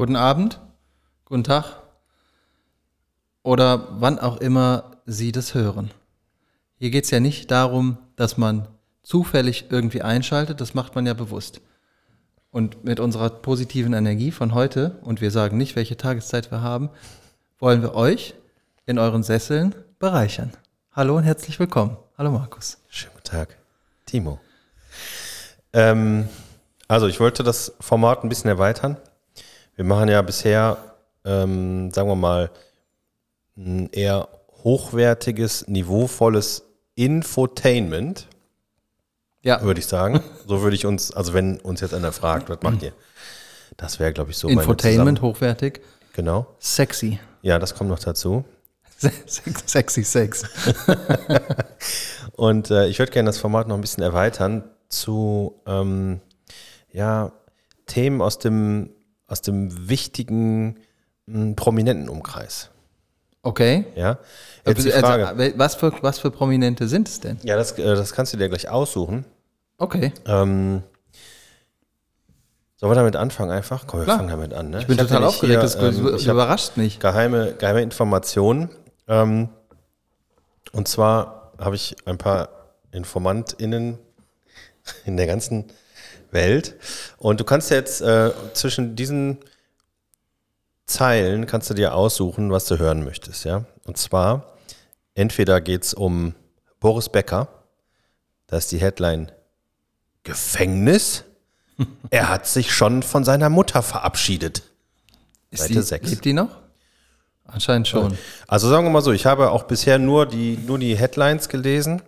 Guten Abend, guten Tag oder wann auch immer Sie das hören. Hier geht es ja nicht darum, dass man zufällig irgendwie einschaltet, das macht man ja bewusst. Und mit unserer positiven Energie von heute, und wir sagen nicht, welche Tageszeit wir haben, wollen wir euch in euren Sesseln bereichern. Hallo und herzlich willkommen. Hallo Markus. Schönen guten Tag. Timo. Ähm, also ich wollte das Format ein bisschen erweitern. Wir machen ja bisher, ähm, sagen wir mal, ein eher hochwertiges, niveauvolles Infotainment, Ja, würde ich sagen. So würde ich uns, also wenn uns jetzt einer fragt, was macht ihr? Das wäre, glaube ich, so Infotainment, hochwertig, Genau. sexy. Ja, das kommt noch dazu. Sex- Sexy Sex. Und äh, ich würde gerne das Format noch ein bisschen erweitern zu ähm, ja, Themen aus dem, aus dem wichtigen m, prominenten Umkreis. Okay. Ja, jetzt die Also, Frage. was, für, was für Prominente sind es denn? Ja, das, äh, das kannst du dir gleich aussuchen. Okay. Ähm, sollen wir damit anfangen einfach? Komm, wir Klar. fangen damit an. Ne? Ich bin hab total aufgeregt, das, hier, ähm, das ich hab überrascht mich. geheime, geheime Informationen. Ähm, und zwar habe ich ein paar InformantInnen in der ganzen Welt. Und du kannst jetzt äh, zwischen diesen Zeilen kannst du dir aussuchen, was du hören möchtest, ja. Und zwar, entweder geht es um Boris Becker, da ist die Headline Gefängnis. Er hat sich schon von seiner Mutter verabschiedet. Ist Seite die, sechs. Lebt die noch? Anscheinend schon. Also sagen wir mal so, ich habe auch bisher nur die, nur die Headlines gelesen,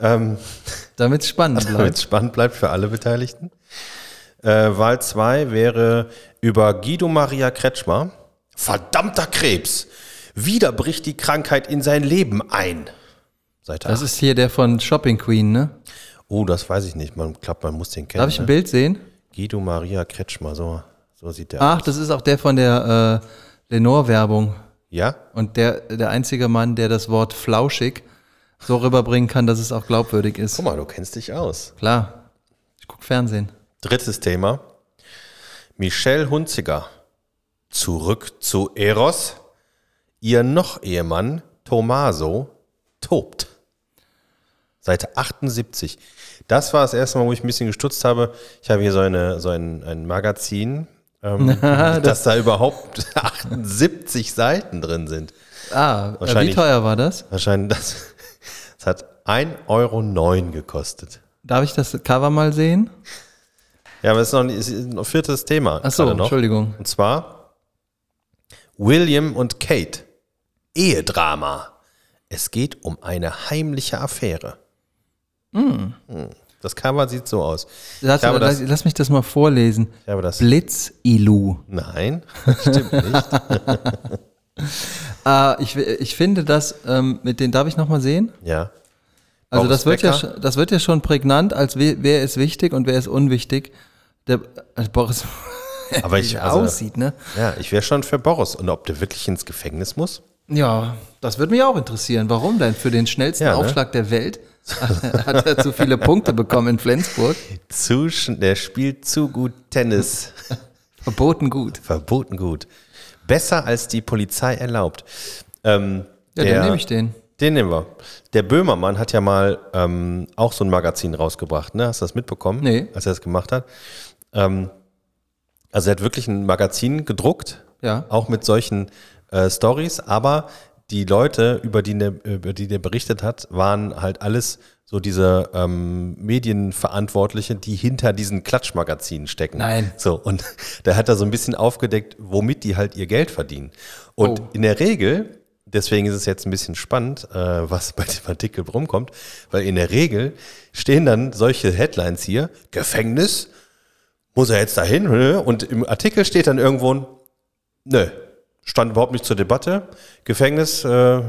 ähm, Damit es spannend damit bleibt. es spannend bleibt für alle Beteiligten. Äh, Wahl 2 wäre über Guido Maria Kretschmer. Verdammter Krebs! Wieder bricht die Krankheit in sein Leben ein. Seite Das 8. ist hier der von Shopping Queen, ne? Oh, das weiß ich nicht. Man glaubt, man muss den kennen. Darf ich ein ne? Bild sehen? Guido Maria Kretschmer, so, so sieht der Ach, aus. das ist auch der von der äh, Lenore-Werbung. Ja? Und der, der einzige Mann, der das Wort flauschig so rüberbringen kann, dass es auch glaubwürdig ist. Guck mal, du kennst dich aus. Klar. Ich gucke Fernsehen. Drittes Thema. Michelle Hunziger. Zurück zu Eros. Ihr Noch-Ehemann Tomaso tobt. Seite 78. Das war das erste Mal, wo ich ein bisschen gestutzt habe. Ich habe hier so, eine, so ein, ein Magazin, ähm, dass da überhaupt 78 Seiten drin sind. Ah, wie teuer war das? Wahrscheinlich, das, das hat 1,09 Euro gekostet. Darf ich das Cover mal sehen? Ja, aber es ist noch nicht, es ist ein viertes Thema. Ach so, gerade noch. Entschuldigung. Und zwar William und Kate. Ehedrama. Es geht um eine heimliche Affäre. Hm. Das Cover sieht so aus. Lass, lass, das- lass mich das mal vorlesen. Blitzilu. Nein, stimmt nicht. Ah, ich, ich finde das, ähm, mit den, darf ich nochmal sehen? Ja. Also das wird, ja, das wird ja schon prägnant, als we- wer ist wichtig und wer ist unwichtig. Der äh, Boris, Aber wie ich, also, aussieht, ne? ja, ich wäre schon für Boris. Und ob der wirklich ins Gefängnis muss? Ja, das würde mich auch interessieren. Warum denn? Für den schnellsten Ja, ne? Aufschlag der Welt hat er zu viele Punkte bekommen in Flensburg. Zu, der spielt zu gut Tennis. Verboten gut. Verboten gut. Besser als die Polizei erlaubt. Ähm, Ja, der- dann nehme ich den. Den nehmen wir. Der Böhmermann hat ja mal ähm, auch so ein Magazin rausgebracht, ne? Hast du das mitbekommen? Nee. Als er das gemacht hat. Ähm, also er hat wirklich ein Magazin gedruckt, Ja. auch mit solchen äh, Stories, aber die Leute, über die, der, über die der berichtet hat, waren halt alles so diese ähm, Medienverantwortliche, die hinter diesen Klatschmagazinen stecken. Nein. So, und da hat er so ein bisschen aufgedeckt, womit die halt ihr Geld verdienen. Und Oh. in der Regel, deswegen ist es jetzt ein bisschen spannend, äh, was bei dem Artikel rumkommt, weil in der Regel stehen dann solche Headlines hier, Gefängnis, muss er jetzt dahin? ne? Und im Artikel steht dann irgendwo, nö, stand überhaupt nicht zur Debatte. Gefängnis, äh,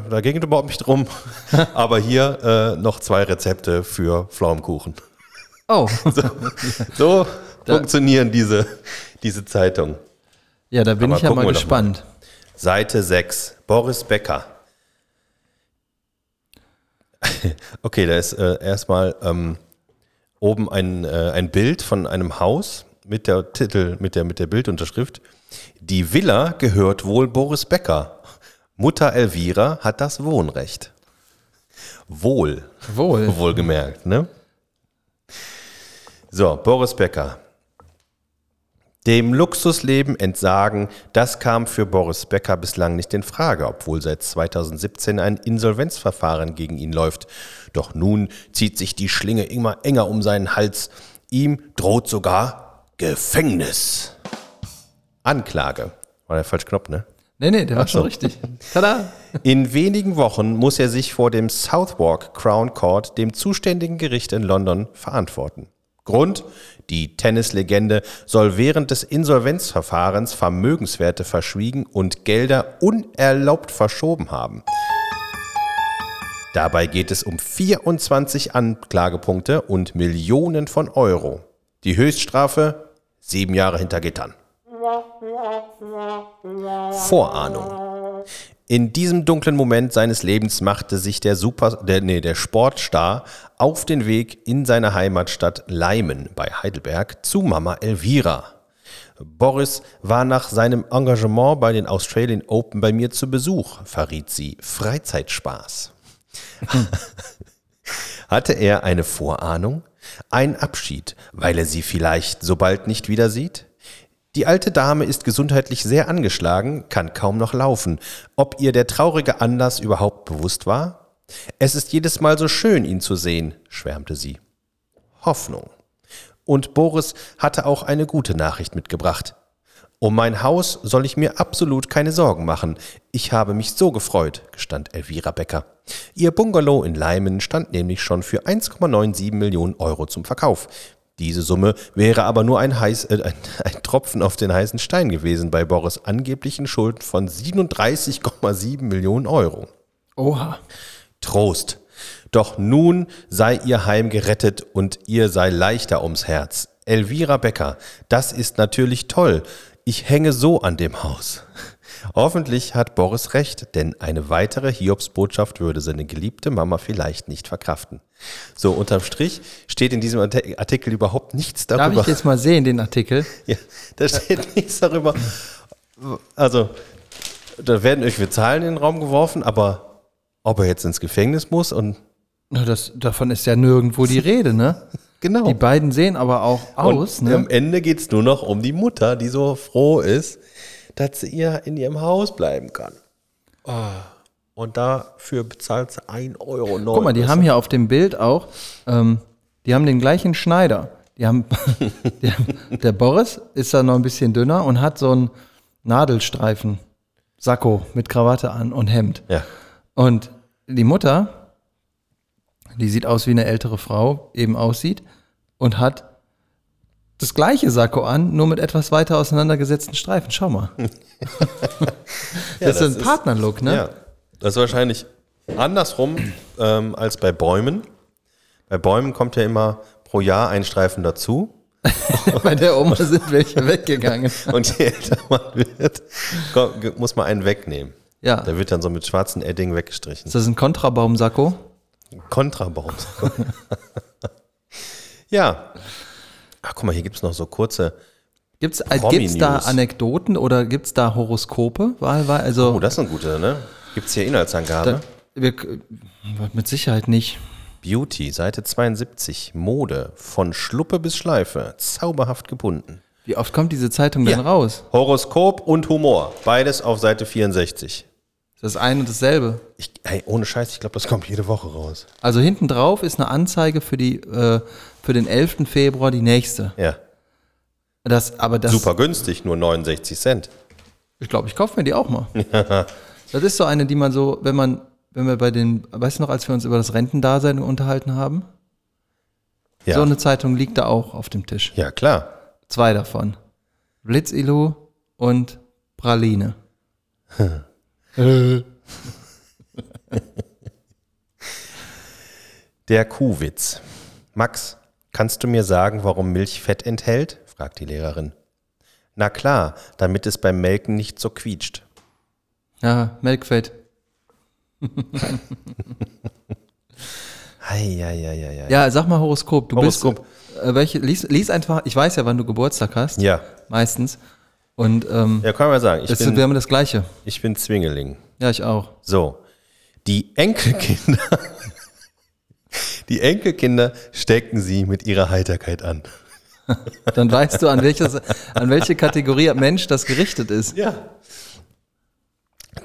da ging es überhaupt nicht drum. Aber hier äh, noch zwei Rezepte für Pflaumenkuchen. Oh, So funktionieren diese, diese Zeitungen. ja, da bin Aber ich ja mal gespannt. Seite 6, Boris Becker. Okay, da ist äh, erstmal ähm, oben ein, äh, ein Bild von einem Haus mit der Titel, mit der, mit der Bildunterschrift. Die Villa gehört wohl Boris Becker. Mutter Elvira hat das Wohnrecht. Wohl. Wohl. Wohlgemerkt, ne? So, Boris Becker. Dem Luxusleben entsagen, das kam für Boris Becker bislang nicht in Frage, obwohl seit 2017 ein Insolvenzverfahren gegen ihn läuft. Doch nun zieht sich die Schlinge immer enger um seinen Hals. Ihm droht sogar Gefängnis. Anklage. War der falsche Knopf, ne? Nee, nee, der war schon richtig. Tada! In wenigen Wochen muss er sich vor dem Southwark Crown Court, dem zuständigen Gericht in London, verantworten. Grund, die Tennislegende soll während des Insolvenzverfahrens Vermögenswerte verschwiegen und Gelder unerlaubt verschoben haben. Dabei geht es um 24 Anklagepunkte und Millionen von Euro. Die Höchststrafe sieben Jahre hinter Gittern. Vorahnung. In diesem dunklen Moment seines Lebens machte sich der Super, der, nee, der Sportstar auf den Weg in seine Heimatstadt Leimen bei Heidelberg zu Mama Elvira. Boris war nach seinem Engagement bei den Australian Open bei mir zu Besuch, verriet sie. Freizeitspaß. Hatte er eine Vorahnung? Ein Abschied, weil er sie vielleicht so bald nicht wieder sieht? Die alte Dame ist gesundheitlich sehr angeschlagen, kann kaum noch laufen. Ob ihr der traurige Anlass überhaupt bewusst war? Es ist jedes Mal so schön, ihn zu sehen, schwärmte sie. Hoffnung. Und Boris hatte auch eine gute Nachricht mitgebracht. Um mein Haus soll ich mir absolut keine Sorgen machen. Ich habe mich so gefreut, gestand Elvira Becker. Ihr Bungalow in Leimen stand nämlich schon für 1,97 Millionen Euro zum Verkauf. Diese Summe wäre aber nur ein, heiß, äh, ein, Tropfen auf den heißen Stein gewesen bei Boris angeblichen Schulden von 37,7 Millionen Euro. Oha. Trost. Doch nun sei ihr Heim gerettet und ihr sei leichter ums Herz. Elvira Becker, das ist natürlich toll. Ich hänge so an dem Haus. Hoffentlich hat Boris recht, denn eine weitere Hiobsbotschaft würde seine geliebte Mama vielleicht nicht verkraften. So, unterm Strich steht in diesem Artikel überhaupt nichts darüber. Darf ich jetzt mal sehen, den Artikel? Ja, da steht nichts darüber. Also, da werden irgendwie Zahlen in den Raum geworfen, aber ob er jetzt ins Gefängnis muss und. Na, das, davon ist ja nirgendwo die Rede, ne? Genau. Die beiden sehen aber auch aus, und ne? Am Ende geht es nur noch um die Mutter, die so froh ist, dass sie ihr in ihrem Haus bleiben kann. Oh. Und dafür bezahlt sie 1,09 Euro. Guck mal, die haben hier auf dem Bild auch, ähm, die haben den gleichen Schneider. Die haben, die haben, der Boris ist da noch ein bisschen dünner und hat so einen Nadelstreifen Sakko mit Krawatte an und Hemd. Ja. Und die Mutter, die sieht aus wie eine ältere Frau eben aussieht und hat das gleiche Sakko an, nur mit etwas weiter auseinandergesetzten Streifen. Schau mal. Ja, das, ist ein Partnerlook, ne? Ja, das ist wahrscheinlich andersrum ähm, als bei Bäumen. Bei Bäumen kommt ja immer pro Jahr ein Streifen dazu. Bei der Oma sind welche weggegangen. Und je älter man wird, muss man einen wegnehmen. Ja. Der wird dann so mit schwarzen Edding weggestrichen. Ist das ein Kontrabaum-Sakko? Kontrabaum. ja. Ach, guck mal, hier gibt es noch so kurze. Gibt's, äh, Promi gibt's da. Anekdoten oder gibt's da Horoskope? Also, Oh, das ist eine gute, ne? Gibt es hier Inhaltsangabe? da, wir, mit Sicherheit nicht. Beauty, Seite 72. Mode. Von Schluppe bis Schleife. Zauberhaft gebunden. Wie oft kommt diese Zeitung denn Ja. raus? Horoskop und Humor. Beides auf Seite 64. Ist das ein und dasselbe? Ich, ey, ohne Scheiß, ich glaube, das kommt jede Woche raus. Also hinten drauf ist eine Anzeige für, die, äh, für den 11. Februar die nächste. Ja. Das, aber das, Super günstig, nur 69 Cent. Ich glaube, ich kaufe mir die auch mal. das ist so eine, die man so, wenn man, wenn wir bei den, weißt du noch, als wir uns über das Rentendasein unterhalten haben? Ja, So eine Zeitung liegt da auch auf dem Tisch. ja klar. Zwei davon. Blitzilu und Praline. Der Kuhwitz. Max, kannst du mir sagen, warum Milch Fett enthält? fragt die Lehrerin. Na klar, damit es beim Melken nicht so quietscht. Ja, Melkfett. Eieieiei. Ja, sag mal Horoskop. Du Horoskop. bist äh, welche, lies, lies einfach, ich weiß ja, wann du Geburtstag hast. Ja. Meistens. Und ähm, Ja, kann man sagen. Ich bin, wir haben das Gleiche. ich bin Zwingeling. Ja, ich auch. So. Die Enkelkinder. Die Enkelkinder stecken sie mit ihrer Heiterkeit an. Dann weißt du, an, welches, an welche Kategorie Mensch das gerichtet ist. Ja.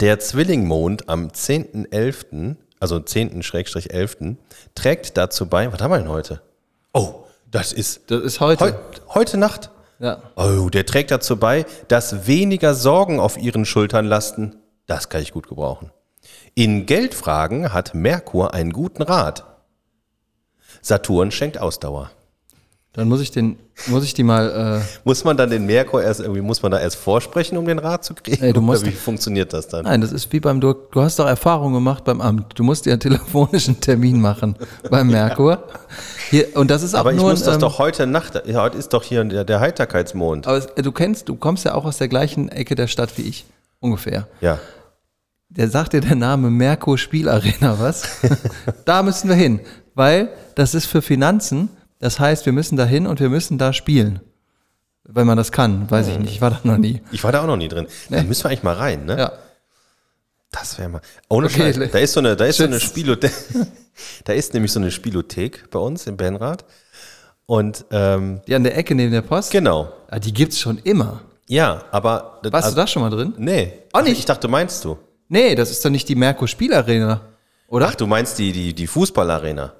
Der Zwillingmond am 10.11., also 10.11., trägt dazu bei, was haben wir denn heute? Oh, das ist Das ist heute. heu, heute Nacht. Ja. Oh, der trägt dazu bei, dass weniger Sorgen auf ihren Schultern lasten. Das kann ich gut gebrauchen. In Geldfragen hat Merkur einen guten Rat. Saturn schenkt Ausdauer. Dann muss ich den, muss ich die mal, äh, Muss man dann den Merkur erst irgendwie, muss man da erst vorsprechen, um den Rat zu kriegen? Ey, du musst- Oder wie funktioniert das dann? nein, das ist wie beim, du, du hast doch Erfahrung gemacht beim Amt. Du musst dir einen telefonischen Termin machen beim Merkur. Hier, und das ist auch Aber ich nur muss das ähm, doch heute Nacht, ja, heute ist doch hier der, der Heiterkeitsmond. Aber es, du kennst, du kommst ja auch aus der gleichen Ecke der Stadt wie ich. Ungefähr. Ja. Der sagt dir der Name Merkur Spielarena was? da müssen wir hin. Weil das ist für Finanzen. Das heißt, wir müssen da hin und wir müssen da spielen. Wenn man das kann, weiß ich nicht. Ich war da noch nie. Ich war da auch noch nie drin. Da müssen wir eigentlich mal rein, ne? Ja. Das wäre mal. Ohne Okay, Scheiß. Da ist so eine, da ist so eine. Spielothek. da ist nämlich so eine Spielothek bei uns in Benrath. Und ähm, Die an der Ecke neben der Post. genau. Ah, die gibt's schon immer. Ja, aber. Warst also- du da schon mal drin? Nee. Auch nicht? Ich dachte, meinst du? Nee, das ist doch nicht die Merkur Spielarena. Oder? Ach, du meinst die, die, die Fußballarena.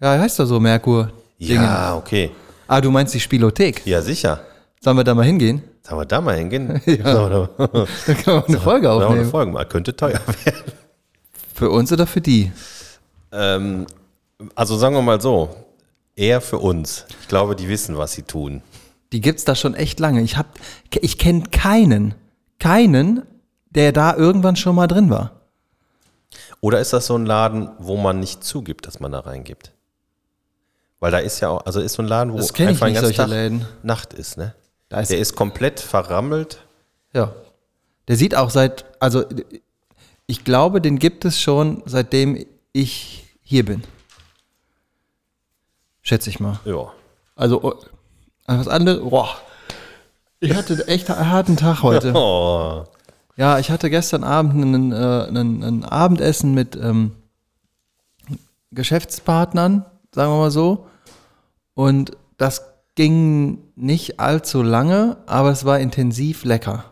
Ja, heißt doch so Merkur. Ja, okay. Ah, du meinst die Spielothek. Ja, sicher. Sollen wir da mal hingehen? Sollen wir da mal hingehen? Ja. Da- Da können wir eine Folge wir eine aufnehmen. Folge mal. Könnte teuer werden. Für uns oder für die? Ähm, also sagen wir mal so. Eher für uns. Ich glaube, die wissen, was sie tun. Die gibt's da schon echt lange. Ich hab, ich kenne keinen, keinen, der da irgendwann schon mal drin war. Oder ist das so ein Laden, wo man nicht zugibt, dass man da reingibt? Weil da ist ja auch, also ist so ein Laden, wo Das einfach nicht, den ganzen Tag. Nacht ist, ne? Da ist, Der ist komplett verrammelt. ja. Der sieht auch seit, also ich glaube, den gibt es schon seitdem ich hier bin. Schätze ich mal. Ja. Also oh, was anderes. Boah. Ich hatte echt einen harten Tag heute. Oh. Ja, ich hatte gestern Abend einen, äh, einen, ein Abendessen mit ähm, Geschäftspartnern, sagen wir mal so. Und das ging nicht allzu lange, aber es war intensiv lecker.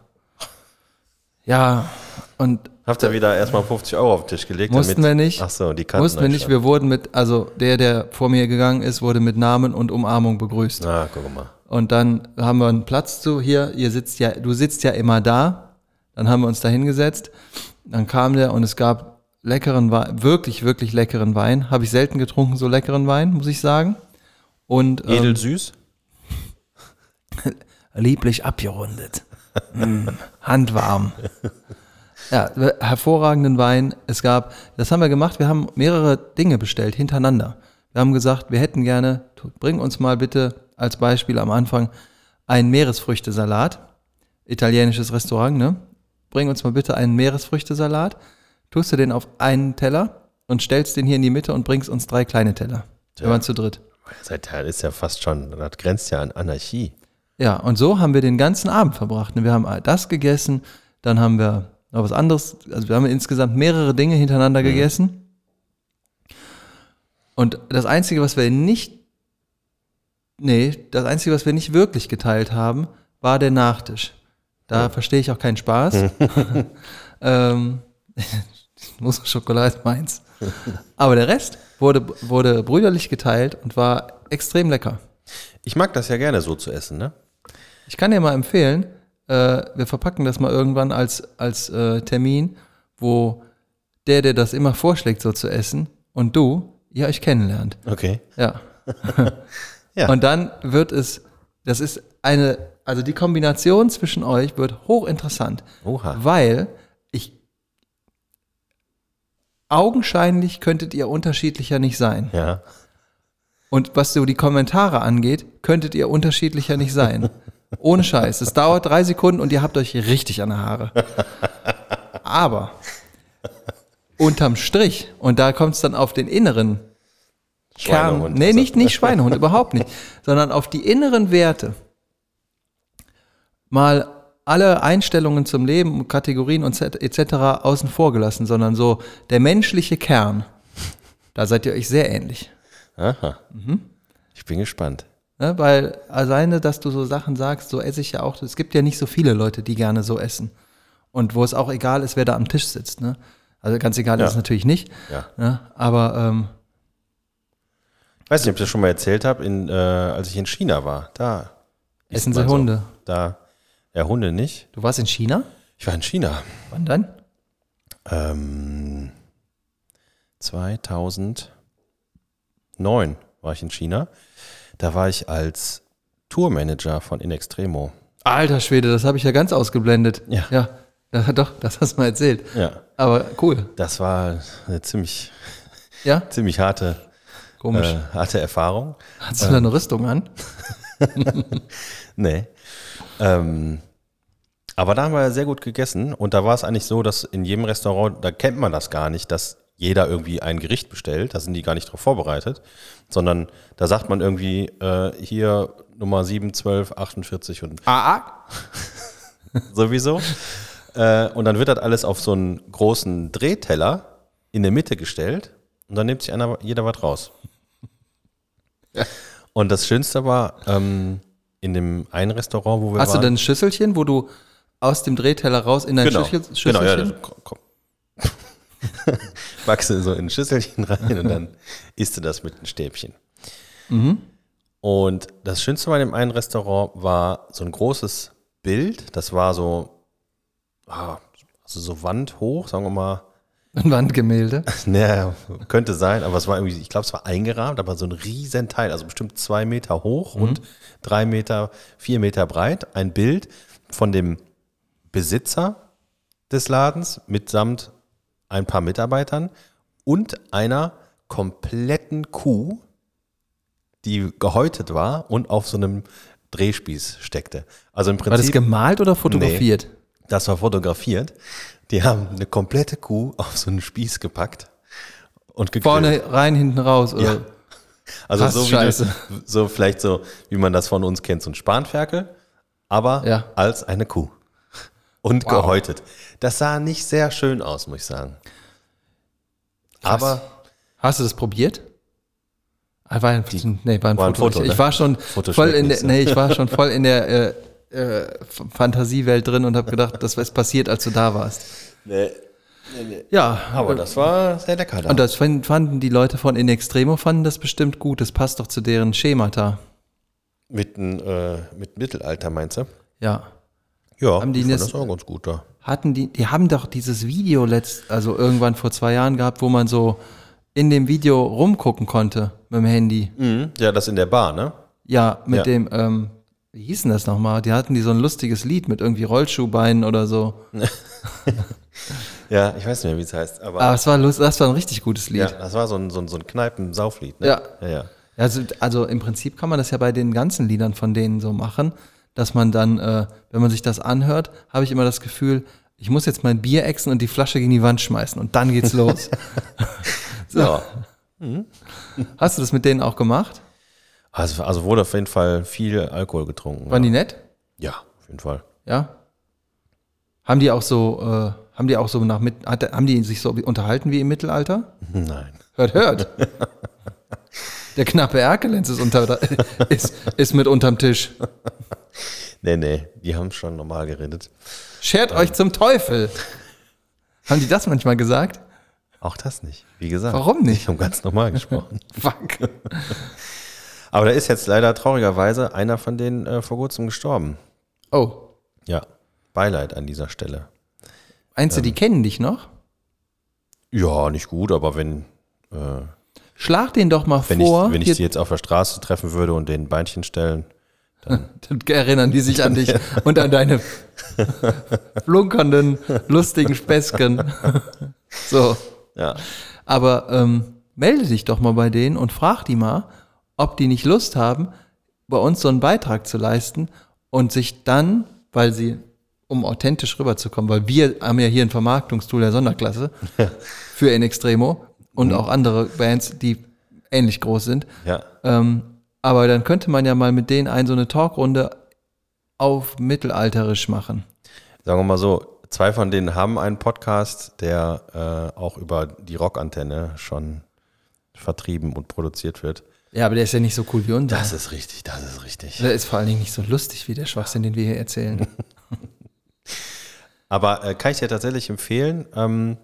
Ja, und Habt ihr wieder erstmal 50 Euro auf den Tisch gelegt? Mussten wir nicht. Ach so, die kannten mussten wir nicht, wir wurden mit, also der, der vor mir gegangen ist, wurde mit Namen und Umarmung begrüßt. Ah, guck mal. Und dann haben wir einen Platz zu, hier, ihr sitzt ja, du sitzt ja immer da. Dann haben wir uns da hingesetzt. Dann kam der und es gab leckeren Wein, wirklich, wirklich leckeren Wein. Habe ich selten getrunken, so leckeren Wein, muss ich sagen. Und ähm, Edel süß? lieblich abgerundet. Mm, handwarm. Ja, hervorragenden Wein. Es gab, das haben wir gemacht, wir haben mehrere Dinge bestellt hintereinander. Wir haben gesagt, wir hätten gerne, bring uns mal bitte als Beispiel am Anfang einen Meeresfrüchtesalat. Italienisches Restaurant, ne? Bring uns mal bitte einen Meeresfrüchtesalat. Tust du den auf einen Teller und stellst den hier in die Mitte und bringst uns drei kleine Teller. Wir waren zu dritt. Seit das ist ja fast schon, das grenzt ja an Anarchie. Ja, und so haben wir den ganzen Abend verbracht. Wir haben das gegessen, dann haben wir noch was anderes, also wir haben insgesamt mehrere Dinge hintereinander gegessen. Und das Einzige, was wir nicht, nee, das Einzige, was wir nicht wirklich geteilt haben, war der Nachtisch. Da verstehe ich auch keinen Spaß. ähm, Mousse au Schokolade ist meins. Aber der Rest wurde, wurde brüderlich geteilt und war extrem lecker. Ich mag das ja gerne so zu essen, ne? Ich kann dir mal empfehlen, äh, wir verpacken das mal irgendwann als, als äh, Termin, wo der, der das immer vorschlägt, so zu essen, und du, ihr euch kennenlernt. Okay. Ja. Ja. Und dann wird es, das ist eine, also die Kombination zwischen euch wird hochinteressant, Oha. weil augenscheinlich könntet ihr unterschiedlicher nicht sein. Ja. Und was so die Kommentare angeht, könntet ihr unterschiedlicher nicht sein. Ohne Scheiß. Es dauert drei Sekunden und ihr habt euch richtig an der Haare. Aber unterm Strich, und da kommt es dann auf den inneren Kern, Schweinehund, nee, nicht, nicht Schweinehund, überhaupt nicht, sondern auf die inneren Werte mal alle Einstellungen zum Leben, Kategorien und etc. außen vor gelassen, sondern so der menschliche Kern, da seid ihr euch sehr ähnlich. Aha. Mhm. Ich bin gespannt. Ne? Weil alleine, dass du so Sachen sagst, so esse ich ja auch, es gibt ja nicht so viele Leute, die gerne so essen. Und wo es auch egal ist, wer da am Tisch sitzt. Ne? Also ganz egal Ja. ist es natürlich nicht. Ja. Ne? Aber ähm, Ich weiß nicht, ob ich das schon mal erzählt habe, in, äh, als ich in China war. Da essen sie man so. Hunde. Da, ja, Hunde nicht. Du warst in China? Ich war in China. Wann dann? Ähm, 2009 war ich in China. Da war ich als Tourmanager von In Extremo. Alter Schwede, das habe ich ja ganz ausgeblendet. Ja. Ja, ja doch, das hast du mal erzählt. Ja, Aber cool. das war eine ziemlich, Ja, ziemlich harte, komisch. äh, harte Erfahrung. Hast du da eine Rüstung an? Nee. Ähm, aber da haben wir sehr gut gegessen und da war es eigentlich so, dass in jedem Restaurant, da kennt man das gar nicht, dass jeder irgendwie ein Gericht bestellt, da sind die gar nicht drauf vorbereitet, sondern da sagt man irgendwie äh, hier Nummer 7, 12, 48 und Ah, ah. sowieso. äh, und dann wird das alles auf so einen großen Drehteller in der Mitte gestellt und dann nimmt sich einer, jeder was raus. Und das Schönste war, ähm, in dem einen Restaurant, wo wir Hast du waren. denn ein Schüsselchen, wo du aus dem Drehteller raus in dein genau, Schüssel, genau, ja, Schüsselchen? das, komm. Packst du so in ein Schüsselchen rein und dann isst du das mit einem Stäbchen. Mhm. Und das Schönste bei dem einen Restaurant war so ein großes Bild. Das war so, ah, also so wandhoch, sagen wir mal. Ein Wandgemälde. Naja, könnte sein, aber es war irgendwie, ich glaube, es war eingerahmt, aber so ein riesen Teil, also bestimmt zwei Meter hoch und drei Meter, vier Meter breit. Ein Bild von dem Besitzer des Ladens mitsamt ein paar Mitarbeitern und einer kompletten Kuh, die gehäutet war und auf so einem Drehspieß steckte. Also im War das Prinzip, gemalt oder fotografiert? das war fotografiert. Die haben eine komplette Kuh auf so einen Spieß gepackt und gegrillt. Vorne rein, hinten raus. Oder? Ja. Also Krass, so, wie du, so vielleicht so, wie man das von uns kennt, so ein Spanferkel, aber Ja. als eine Kuh. Und Wow. gehäutet. Das sah nicht sehr schön aus, muss ich sagen. Aber Hast du das probiert? Ah, War ein, nee, war ein war ein Foto. Foto, ich, ich ne? war schon Foto voll in der, so. nee, ich war schon voll in der äh, äh, Fantasiewelt drin und habe gedacht, das ist passiert, als du da warst. nee, Ja, aber das war sehr lecker da. und das fand- fanden die Leute von In Extremo fanden das bestimmt gut. Das passt doch zu deren Schemata. mit, n, äh, mit Mittelalter meinst du? Ja. Ja, Haben die das- das auch ganz gut da. Hatten die, die haben doch dieses Video letzt, also irgendwann vor zwei Jahren gehabt, wo man so in dem Video rumgucken konnte mit dem Handy. Mhm. Ja, das in der Bar, ne? Ja, mit Ja. dem, ähm, wie hieß denn das nochmal? Die hatten die so ein lustiges Lied mit irgendwie Rollschuhbeinen oder so. Ja, ich weiß nicht mehr, wie es heißt. Aber Aber es war lust, das war ein richtig gutes ja, Lied. das war so ein, so ein, so ein Kneipen-Sauflied, ne? Ja. ja, ja. Also, also im Prinzip kann man das ja bei den ganzen Liedern von denen so machen, dass man dann, äh, wenn man sich das anhört, habe ich immer das Gefühl, ich muss jetzt mein Bier exen und die Flasche gegen die Wand schmeißen und dann geht's los. ja. Hast du das mit denen auch gemacht? Also, also wurde auf jeden Fall viel Alkohol getrunken. Waren ja. die nett? ja, auf jeden Fall. Ja. Haben die auch so, äh, haben die auch so nach mit, haben die sich so unterhalten wie im Mittelalter? Nein. Hört, hört. Der knappe Erkelenz ist, unter, ist, ist mit unterm Tisch. Nee, nee, die haben schon normal geredet. Schert euch zum Teufel. Haben die das manchmal gesagt? Auch das nicht, wie gesagt. Warum nicht? Ich habe ganz normal gesprochen. Fuck. Aber da ist jetzt leider traurigerweise einer von denen äh, vor kurzem gestorben. Oh. Ja, Beileid an dieser Stelle. Meinst du, die kennen dich noch? Ja, nicht gut, aber wenn, äh, Schlag den doch mal wenn, ich, vor. wenn ich sie jetzt auf der Straße treffen würde und den Beinchen stellen, Dann erinnern die sich an dich und an deine flunkernden, lustigen Späßchen. So. ja. Aber ähm, melde dich doch mal bei denen und frag die mal, ob die nicht Lust haben, bei uns so einen Beitrag zu leisten und sich dann, weil sie, um authentisch rüberzukommen, weil wir haben ja hier ein Vermarktungstool der Sonderklasse für In Extremo und auch andere Bands, die ähnlich groß sind. Ja. Ähm, aber dann könnte man ja mal mit denen ein so eine Talkrunde auf mittelalterisch machen. Sagen wir mal so, zwei von denen haben einen Podcast, der äh, auch über die Rockantenne schon vertrieben und produziert wird. Ja, aber der ist ja nicht so cool wie unser. Das ist richtig, das ist richtig. Der ist vor allen Dingen nicht so lustig wie der Schwachsinn, den wir hier erzählen. Aber äh, kann ich dir tatsächlich empfehlen. Ähm,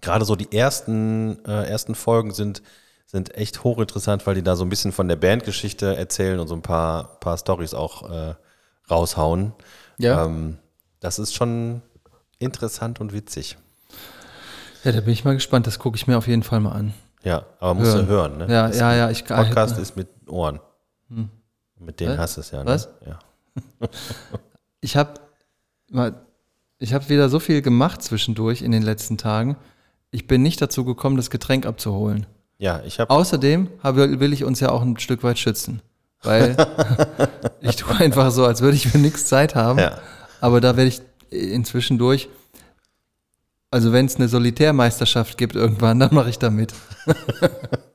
Gerade so die ersten, äh, ersten Folgen sind, sind echt hochinteressant, weil die da so ein bisschen von der Bandgeschichte erzählen und so ein paar, paar Stories auch äh, raushauen. Ja. Ähm, das ist schon interessant und witzig. Ja, da bin ich mal gespannt. Das gucke ich mir auf jeden Fall mal an. Ja, aber musst Hören. du hören, ne? Ja, Das ja, ja. Ich, Podcast ist mit Ohren. Mit denen Was? hast du es ja, ne? Was? Ja. ich habe ich habe wieder so viel gemacht zwischendurch in den letzten Tagen. Ich bin nicht dazu gekommen, das Getränk abzuholen. Ja, ich habe Außerdem habe, will ich uns ja auch ein Stück weit schützen. Weil ich tue einfach so, als würde ich für nichts Zeit haben. Ja. Aber da werde ich inzwischen durch. Also wenn es eine Solitärmeisterschaft gibt irgendwann, dann mache ich da mit.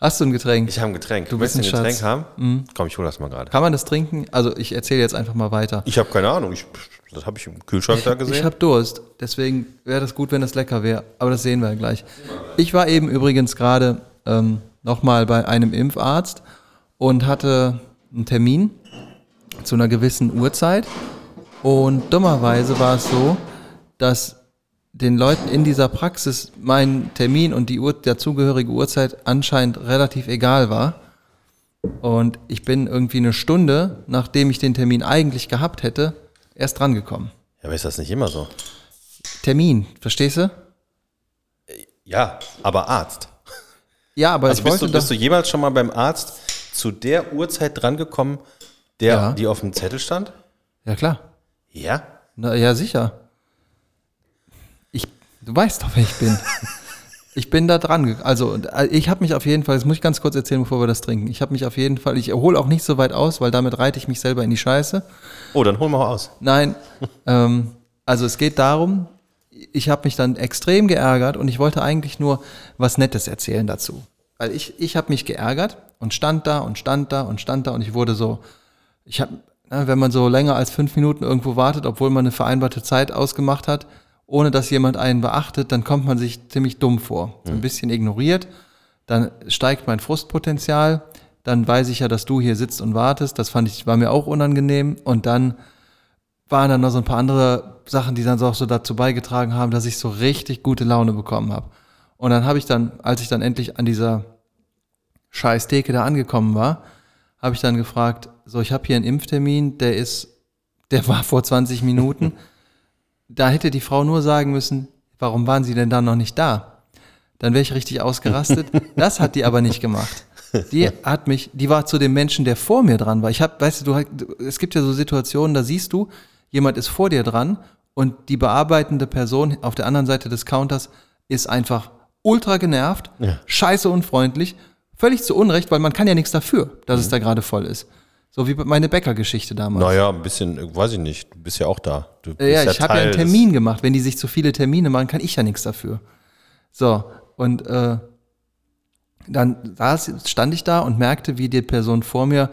Hast du ein Getränk? Ich habe ein Getränk. Du Möchtest ein ein Getränk Schatz. haben? Komm, ich hole das mal gerade. Kann man das trinken? Also ich erzähle jetzt einfach mal weiter. Ich habe keine Ahnung. Ich, das habe ich im Kühlschrank da gesehen. Ich habe Durst, deswegen wäre das gut, wenn das lecker wäre. Aber das sehen wir gleich. Ich war eben übrigens gerade ähm, nochmal bei einem Impfarzt und hatte einen Termin zu einer gewissen Uhrzeit. Und dummerweise war es so, dass den Leuten in dieser Praxis mein Termin und die Uhr, dazugehörige Uhrzeit anscheinend relativ egal war. Und ich bin irgendwie eine Stunde, nachdem ich den Termin eigentlich gehabt hätte, erst drangekommen. ja, aber ist das nicht immer so? Termin, verstehst du? Ja, aber Arzt. Ja, aber Also ich bist wollte du, bist du jemals schon mal beim Arzt zu der Uhrzeit drangekommen, der, Ja. die auf dem Zettel stand? Ja, klar. Ja. Na, ja, sicher. Du weißt doch, wer ich bin. ich bin da dran. Also, äh, ich habe mich auf jeden Fall, das muss ich ganz kurz erzählen, bevor wir das trinken. Ich habe mich auf jeden Fall, ich hole auch nicht so weit aus, weil damit reite ich mich selber in die Scheiße. Oh, dann hol mal aus. Nein, ähm, also es geht darum, ich habe mich dann extrem geärgert und ich wollte eigentlich nur was Nettes erzählen dazu. Weil ich, ich habe mich geärgert und stand da und stand da und stand da und ich wurde so, ich habe, wenn man so länger als fünf Minuten irgendwo wartet, obwohl man eine vereinbarte Zeit ausgemacht hat, ohne dass jemand einen beachtet, dann kommt man sich ziemlich dumm vor. So ein bisschen ignoriert, dann steigt mein Frustpotenzial, dann weiß ich ja, dass du hier sitzt und wartest, das fand ich, war mir auch unangenehm und dann waren dann noch so ein paar andere Sachen, die dann so auch so dazu beigetragen haben, dass ich so richtig gute Laune bekommen habe. Und dann habe ich dann, als ich dann endlich an dieser scheiß Theke da angekommen war, habe ich dann gefragt, so, ich habe hier einen Impftermin, der ist, der war vor 20 Minuten. da hätte die Frau nur sagen müssen, warum waren Sie denn dann noch nicht da? Dann wäre ich richtig ausgerastet. Das hat die aber nicht gemacht. Die hat mich, die war zu dem Menschen, der vor mir dran war. Ich habe, weißt du, du, es gibt ja so Situationen, da siehst du, jemand ist vor dir dran und die bearbeitende Person auf der anderen Seite des Counters ist einfach ultra genervt, Ja. scheiße unfreundlich, völlig zu Unrecht, weil man kann ja nichts dafür, dass es da gerade voll ist. So wie meine Bäckergeschichte damals. Naja, ein bisschen, weiß ich nicht. Du bist ja auch da. Du bist Äh, Ja, ich habe ja einen Termin gemacht. Wenn die sich zu viele Termine machen, kann ich ja nichts dafür. So, und äh, dann saß, stand ich da und merkte, wie die Person vor mir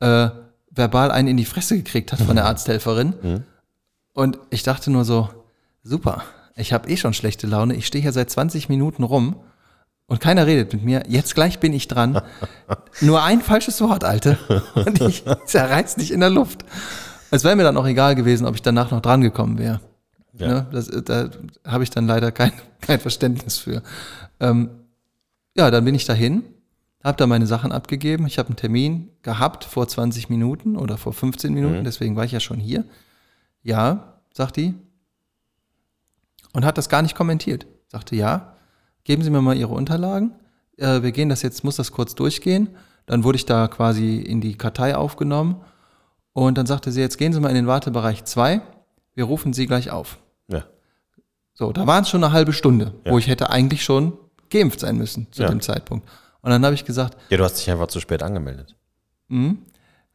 äh, verbal einen in die Fresse gekriegt hat von der Arzthelferin. Und ich dachte nur so, super, ich habe eh schon schlechte Laune. Ich stehe hier seit 20 Minuten rum und keiner redet mit mir. Jetzt gleich bin ich dran. Nur ein falsches Wort, Alte. Und ich zerreiß nicht in der Luft. Es wäre mir dann auch egal gewesen, ob ich danach noch dran gekommen wäre. Ja. Ne? Das, da habe ich dann leider kein, kein Verständnis für. Ähm, ja, dann bin ich dahin, habe da meine Sachen abgegeben. Ich habe einen Termin gehabt vor 20 Minuten oder vor 15 Minuten, deswegen war ich ja schon hier. Ja, sagt die. Und hat das gar nicht kommentiert. Sagte, ja, geben Sie mir mal Ihre Unterlagen. Äh, wir gehen das jetzt, muss das kurz durchgehen. Dann wurde ich da quasi in die Kartei aufgenommen. Und dann sagte sie, jetzt gehen Sie mal in den Wartebereich 2. Wir rufen Sie gleich auf. Ja. So, da waren es schon eine halbe Stunde, Ja. wo ich hätte eigentlich schon geimpft sein müssen zu Ja. dem Zeitpunkt. Und dann habe ich gesagt, ja, du hast dich einfach zu spät angemeldet.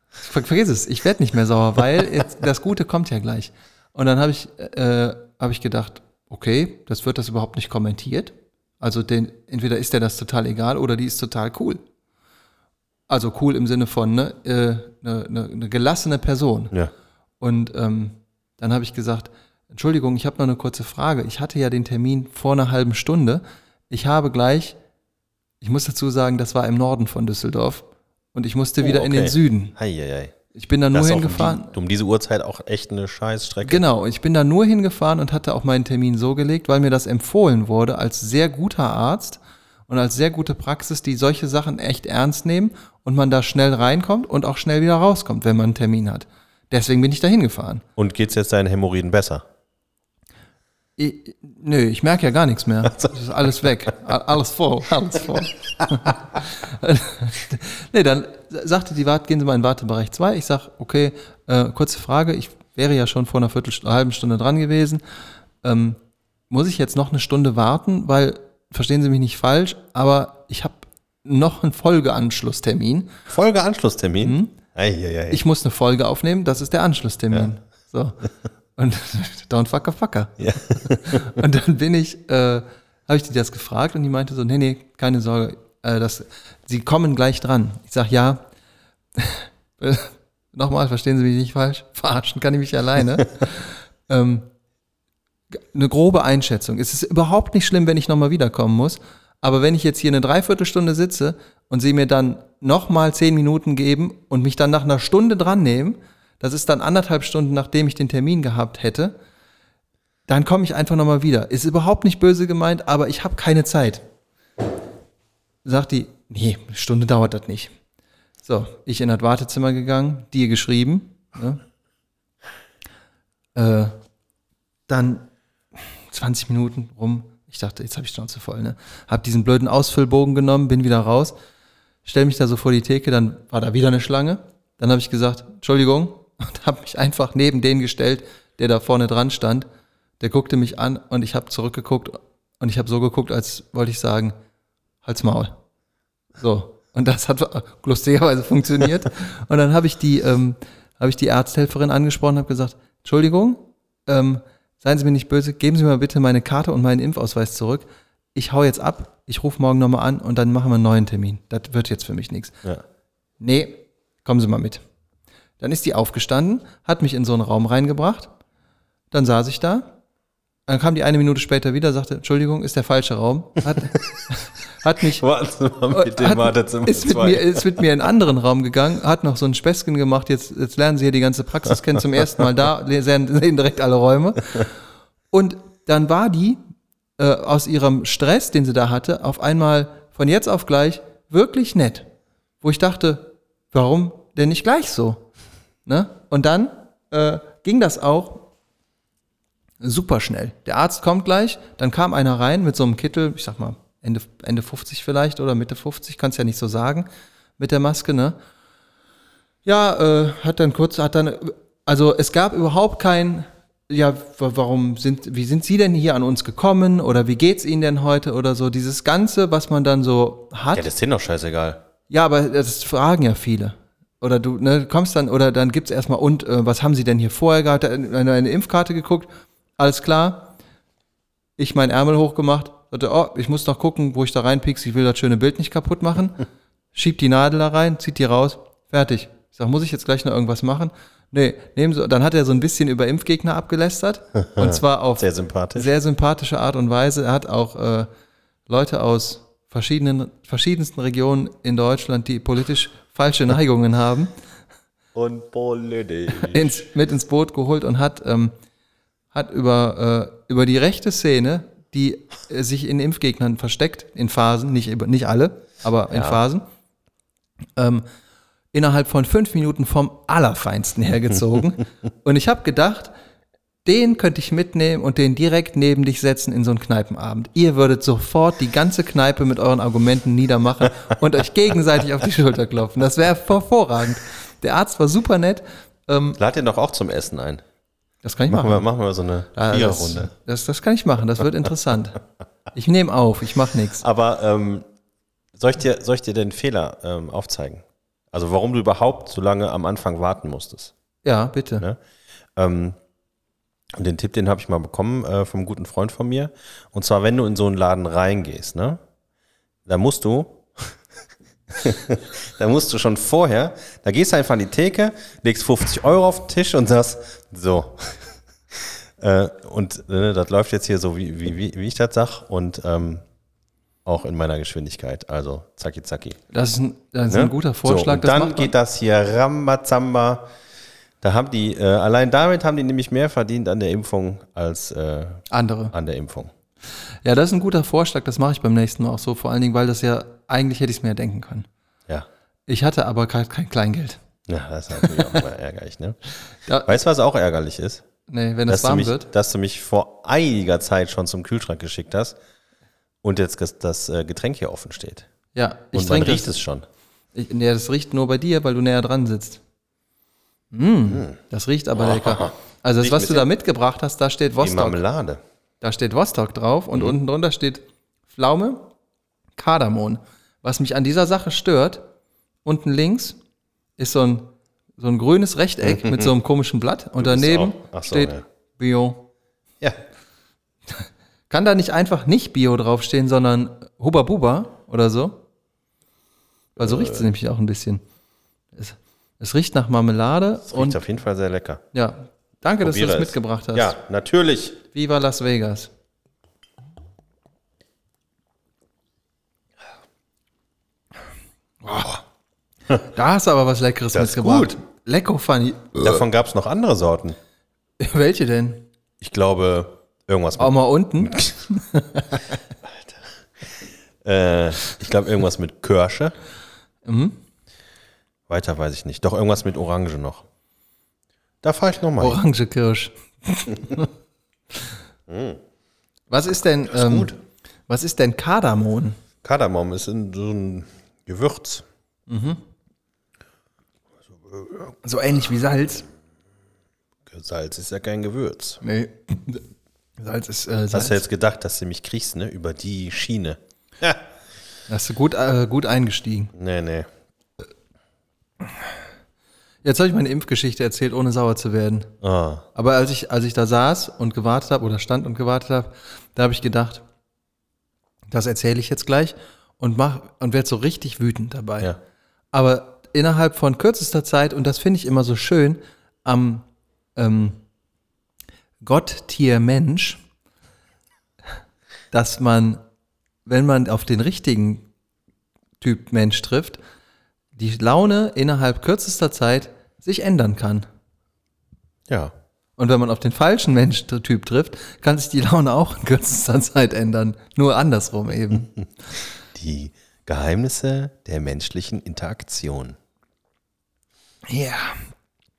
ver vergiss es, ich werde nicht mehr sauer, weil jetzt, das Gute kommt ja gleich. Und dann habe ich, äh, habe ich gedacht, okay, das wird das überhaupt nicht kommentiert. Also den, entweder ist der das total egal oder die ist total cool. Also cool im Sinne von ne, äh, eine, eine, eine gelassene Person. Ja. Und ähm, dann habe ich gesagt, Entschuldigung, ich habe noch eine kurze Frage. Ich hatte ja den Termin vor einer halben Stunde. Ich habe gleich, ich muss dazu sagen, das war im Norden von Düsseldorf und ich musste Oh, wieder in okay. den Süden. Heieiei. Ich bin da nur hingefahren. Um, die, um diese Uhrzeit auch echt eine Scheißstrecke. Genau, ich bin da nur hingefahren und hatte auch meinen Termin so gelegt, weil mir das empfohlen wurde als sehr guter Arzt und als sehr gute Praxis, die solche Sachen echt ernst nehmen und man da schnell reinkommt und auch schnell wieder rauskommt, wenn man einen Termin hat. Deswegen bin ich da hingefahren. Und geht's jetzt deinen Hämorrhoiden besser? Ich, nö, ich merke ja gar nichts mehr. Das ist alles weg. Alles voll, alles voll. nee, dann sagte die Wart, gehen Sie mal in Wartebereich 2. Ich sag, okay, äh, kurze Frage, ich wäre ja schon vor einer Viertelstunde, halben Stunde dran gewesen. Ähm, muss ich jetzt noch eine Stunde warten? Weil, verstehen Sie mich nicht falsch, aber ich habe noch einen Folgeanschlusstermin. Folgeanschlusstermin? Mhm. Eieiei. Ich muss eine Folge aufnehmen, das ist der Anschlusstermin. So. Und don't fuck a fucker. Ja. Und dann bin ich, äh, habe ich die das gefragt und die meinte so, nee, nee, keine Sorge, äh, das, sie kommen gleich dran. Ich sag ja, nochmal, verstehen Sie mich nicht falsch, verarschen kann ich mich alleine. ähm, eine grobe Einschätzung. Es ist überhaupt nicht schlimm, wenn ich nochmal wiederkommen muss, aber wenn ich jetzt hier eine Dreiviertelstunde sitze und sie mir dann nochmal zehn Minuten geben und mich dann nach einer Stunde dran nehmen, das ist dann anderthalb Stunden, nachdem ich den Termin gehabt hätte, dann komme ich einfach nochmal wieder. Ist überhaupt nicht böse gemeint, aber ich habe keine Zeit. Sagt die, nee, eine Stunde dauert das nicht. So, ich in das Wartezimmer gegangen, dir geschrieben. Ne? Äh, dann 20 Minuten rum. Ich dachte, jetzt habe ich Schnauze voll. Ne? Hab diesen blöden Ausfüllbogen genommen, bin wieder raus, stell mich da so vor die Theke, dann war da wieder eine Schlange. Dann habe ich gesagt, Entschuldigung, und habe mich einfach neben den gestellt, der da vorne dran stand. Der guckte mich an und ich habe zurückgeguckt und ich habe so geguckt, als wollte ich sagen, halt's Maul. So. Und das hat lustigerweise funktioniert. Und dann habe ich die, ähm, habe ich die Arzthelferin angesprochen, habe gesagt, Entschuldigung, ähm, seien Sie mir nicht böse, geben Sie mir bitte meine Karte und meinen Impfausweis zurück. Ich hau jetzt ab, ich rufe morgen nochmal an und dann machen wir einen neuen Termin. Das wird jetzt für mich nichts. Ja. Nee, kommen Sie mal mit. Dann ist die aufgestanden, hat mich in so einen Raum reingebracht. Dann saß ich da. Dann kam die eine Minute später wieder, sagte, Entschuldigung, ist der falsche Raum. Hat, hat mich Warten Sie mal mit dem hat, ist, mit mir, ist mit mir in einen anderen Raum gegangen, hat noch so ein Späßchen gemacht, jetzt, jetzt lernen Sie hier die ganze Praxis kennen, zum ersten Mal da, sehen direkt alle Räume. Und dann war die äh, aus ihrem Stress, den sie da hatte, auf einmal von jetzt auf gleich wirklich nett. Wo ich dachte, warum denn nicht gleich so? Ne? Und dann äh, ging das auch super schnell. Der Arzt kommt gleich, dann kam einer rein mit so einem Kittel, ich sag mal Ende, Ende 50 vielleicht oder Mitte 50, kannst ja nicht so sagen, mit der Maske, ne? Ja, äh, hat dann kurz, hat dann, also es gab überhaupt kein, ja, wa- warum sind, wie sind Sie denn hier an uns gekommen oder wie geht's Ihnen denn heute oder so, dieses Ganze, was man dann so hat. Ja, das ist denen doch scheißegal. Ja, aber das fragen ja viele. Oder du ne, kommst dann, oder dann gibt's erstmal, und äh, was haben sie denn hier vorher gehabt? Eine, eine Impfkarte geguckt, alles klar. Ich mein Ärmel hochgemacht, sagte, oh, ich muss noch gucken, wo ich da reinpiekse, ich will das schöne Bild nicht kaputt machen. Schiebt die Nadel da rein, zieht die raus, fertig. Ich sag, muss ich jetzt gleich noch irgendwas machen? Nee, nehmen Sie, dann hat er so ein bisschen über Impfgegner abgelästert. Und zwar auf Sehr sympathisch. sehr sympathische Art und Weise. Er hat auch äh, Leute aus verschiedenen, verschiedensten Regionen in Deutschland, die politisch falsche Neigungen haben, Und politisch. ins, mit ins Boot geholt und hat, ähm, hat über, äh, über die rechte Szene, die äh, sich in Impfgegnern versteckt, in Phasen, nicht, nicht alle, aber in Ja. Phasen, ähm, innerhalb von fünf Minuten vom Allerfeinsten hergezogen. und ich habe gedacht, den könnte ich mitnehmen und den direkt neben dich setzen in so einen Kneipenabend. Ihr würdet sofort die ganze Kneipe mit euren Argumenten niedermachen und euch gegenseitig auf die Schulter klopfen. Das wäre hervorragend. Der Arzt war super nett. Ähm, Lad den doch auch zum Essen ein. Das kann ich Machen wir, machen. machen wir so eine Ah, das, Viererrunde. das, das kann ich machen. Das wird interessant. Ich nehme auf. Ich mache nichts. Aber ähm, soll, ich dir, soll ich dir den Fehler ähm, aufzeigen? Also warum du überhaupt so lange am Anfang warten musstest? Ja, bitte. Ne? Ähm, Und den Tipp, den habe ich mal bekommen äh, vom guten Freund von mir. Und zwar, wenn du in so einen Laden reingehst, ne, da musst du, da musst du schon vorher, da gehst du einfach an die Theke, legst 50 Euro auf den Tisch und sagst, so. äh, und äh, das läuft jetzt hier so, wie, wie, wie ich das sag und ähm, auch in meiner Geschwindigkeit. Also zacki zacki. Das ist ein, das ist Ne? ein guter Vorschlag. So, und dann geht das hier Rambazamba. Da haben die, äh, allein damit haben die nämlich mehr verdient an der Impfung als äh, andere. an der Impfung. Ja, das ist ein guter Vorschlag. Das mache ich beim nächsten Mal auch so. Vor allen Dingen, weil das ja, eigentlich hätte ich es mir ja denken können. Ja. Ich hatte aber kein, kein Kleingeld. Ja, das ist natürlich auch mal ärgerlich, ne? Da, Weißt du, was auch ärgerlich ist? nee, wenn Dass es warm mich, wird. dass du mich vor einiger Zeit schon zum Kühlschrank geschickt hast und jetzt das, äh, Getränk hier offen steht. Ja, ich Und man trinke riecht das. es schon. Ich, nee, das riecht nur bei dir, weil du näher dran sitzt. Mm, Das riecht aber lecker. Also das, was du da mitgebracht hast, da steht Die Vostok. Marmelade. Da steht Vostok drauf Mhm. und unten drunter steht Pflaume, Kardamom. Was mich an dieser Sache stört, unten links ist so ein, so ein grünes Rechteck mit so einem komischen Blatt und daneben so, steht ja. Bio. Ja. Kann da nicht einfach nicht Bio draufstehen, sondern Hubba Bubba oder so? Weil so riecht Äh. es nämlich auch ein bisschen. Es, es riecht nach Marmelade und riecht auf jeden Fall sehr lecker. ja, danke, dass du das es. mitgebracht hast. Ja, natürlich. Viva Las Vegas. Da hast du aber was Leckeres Das ist mitgebracht. Lecko Funny. Davon gab es noch andere Sorten. Welche denn? Ich glaube, irgendwas Auch mit, mal unten. äh, ich glaube, irgendwas mit Kirsche. Mhm. Weiter weiß ich nicht. Doch irgendwas mit Orange noch. Da fahre ich nochmal. Orange Kirsch. was ist denn, ähm, gut. was ist denn Kardamom? Kardamom ist in so ein Gewürz. So ähnlich wie Salz. Salz ist ja kein Gewürz. Nee. Salz ist äh, Salz. Hast du jetzt gedacht, dass du mich kriegst, ne? Über die Schiene. Ja. Hast du gut, äh, gut eingestiegen. Nee, nee. Jetzt habe ich meine Impfgeschichte erzählt, ohne sauer zu werden. Ah, Aber als ich, als ich da saß und gewartet habe oder stand und gewartet habe, da habe ich gedacht, das erzähle ich jetzt gleich und mach und werde so richtig wütend dabei. ja. Aber innerhalb von kürzester Zeit, und das finde ich immer so schön, am ähm, Gott, Tier, Mensch, dass man, wenn man auf den richtigen Typ Mensch trifft, die Laune innerhalb kürzester Zeit sich ändern kann. Ja. Und wenn man auf den falschen Mensch-Typ trifft, kann sich die Laune auch in kürzester Zeit ändern. Nur andersrum eben. Die Geheimnisse der menschlichen Interaktion. Ja.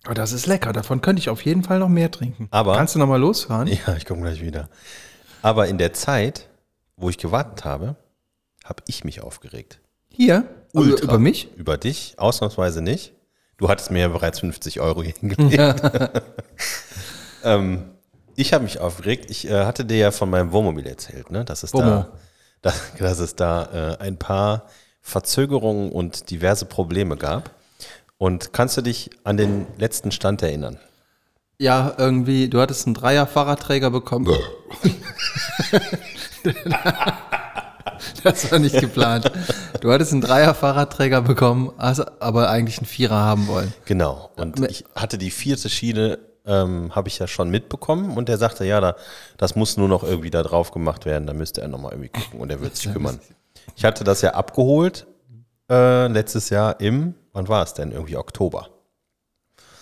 Aber das ist lecker. Davon könnte ich auf jeden Fall noch mehr trinken. Aber- Kannst du noch mal losfahren? Ja, ich komme gleich wieder. Aber in der Zeit, wo ich gewartet habe, habe ich mich aufgeregt. Hier? Also Ultra. Über mich? Über dich ausnahmsweise nicht. Du hattest mir ja bereits 50 Euro hingelegt. ähm, ich habe mich aufgeregt. Ich äh, hatte dir ja von meinem Wohnmobil erzählt, ne? dass, es Womo. da, dass, dass es da äh, ein paar Verzögerungen und diverse Probleme gab. Und kannst du dich an den letzten Stand erinnern? Ja, irgendwie, du hattest einen Dreier-Fahrradträger bekommen. das war nicht geplant. Du hattest einen Dreier-Fahrradträger bekommen, hast aber eigentlich einen Vierer haben wollen. Genau. Und ich hatte die vierte Schiene, ähm, habe ich ja schon mitbekommen. Und der sagte, ja, da, das muss nur noch irgendwie da drauf gemacht werden. Da müsste er nochmal irgendwie gucken und er wird sich kümmern. Ich hatte das ja abgeholt äh, letztes Jahr im, wann war es denn? Irgendwie Oktober.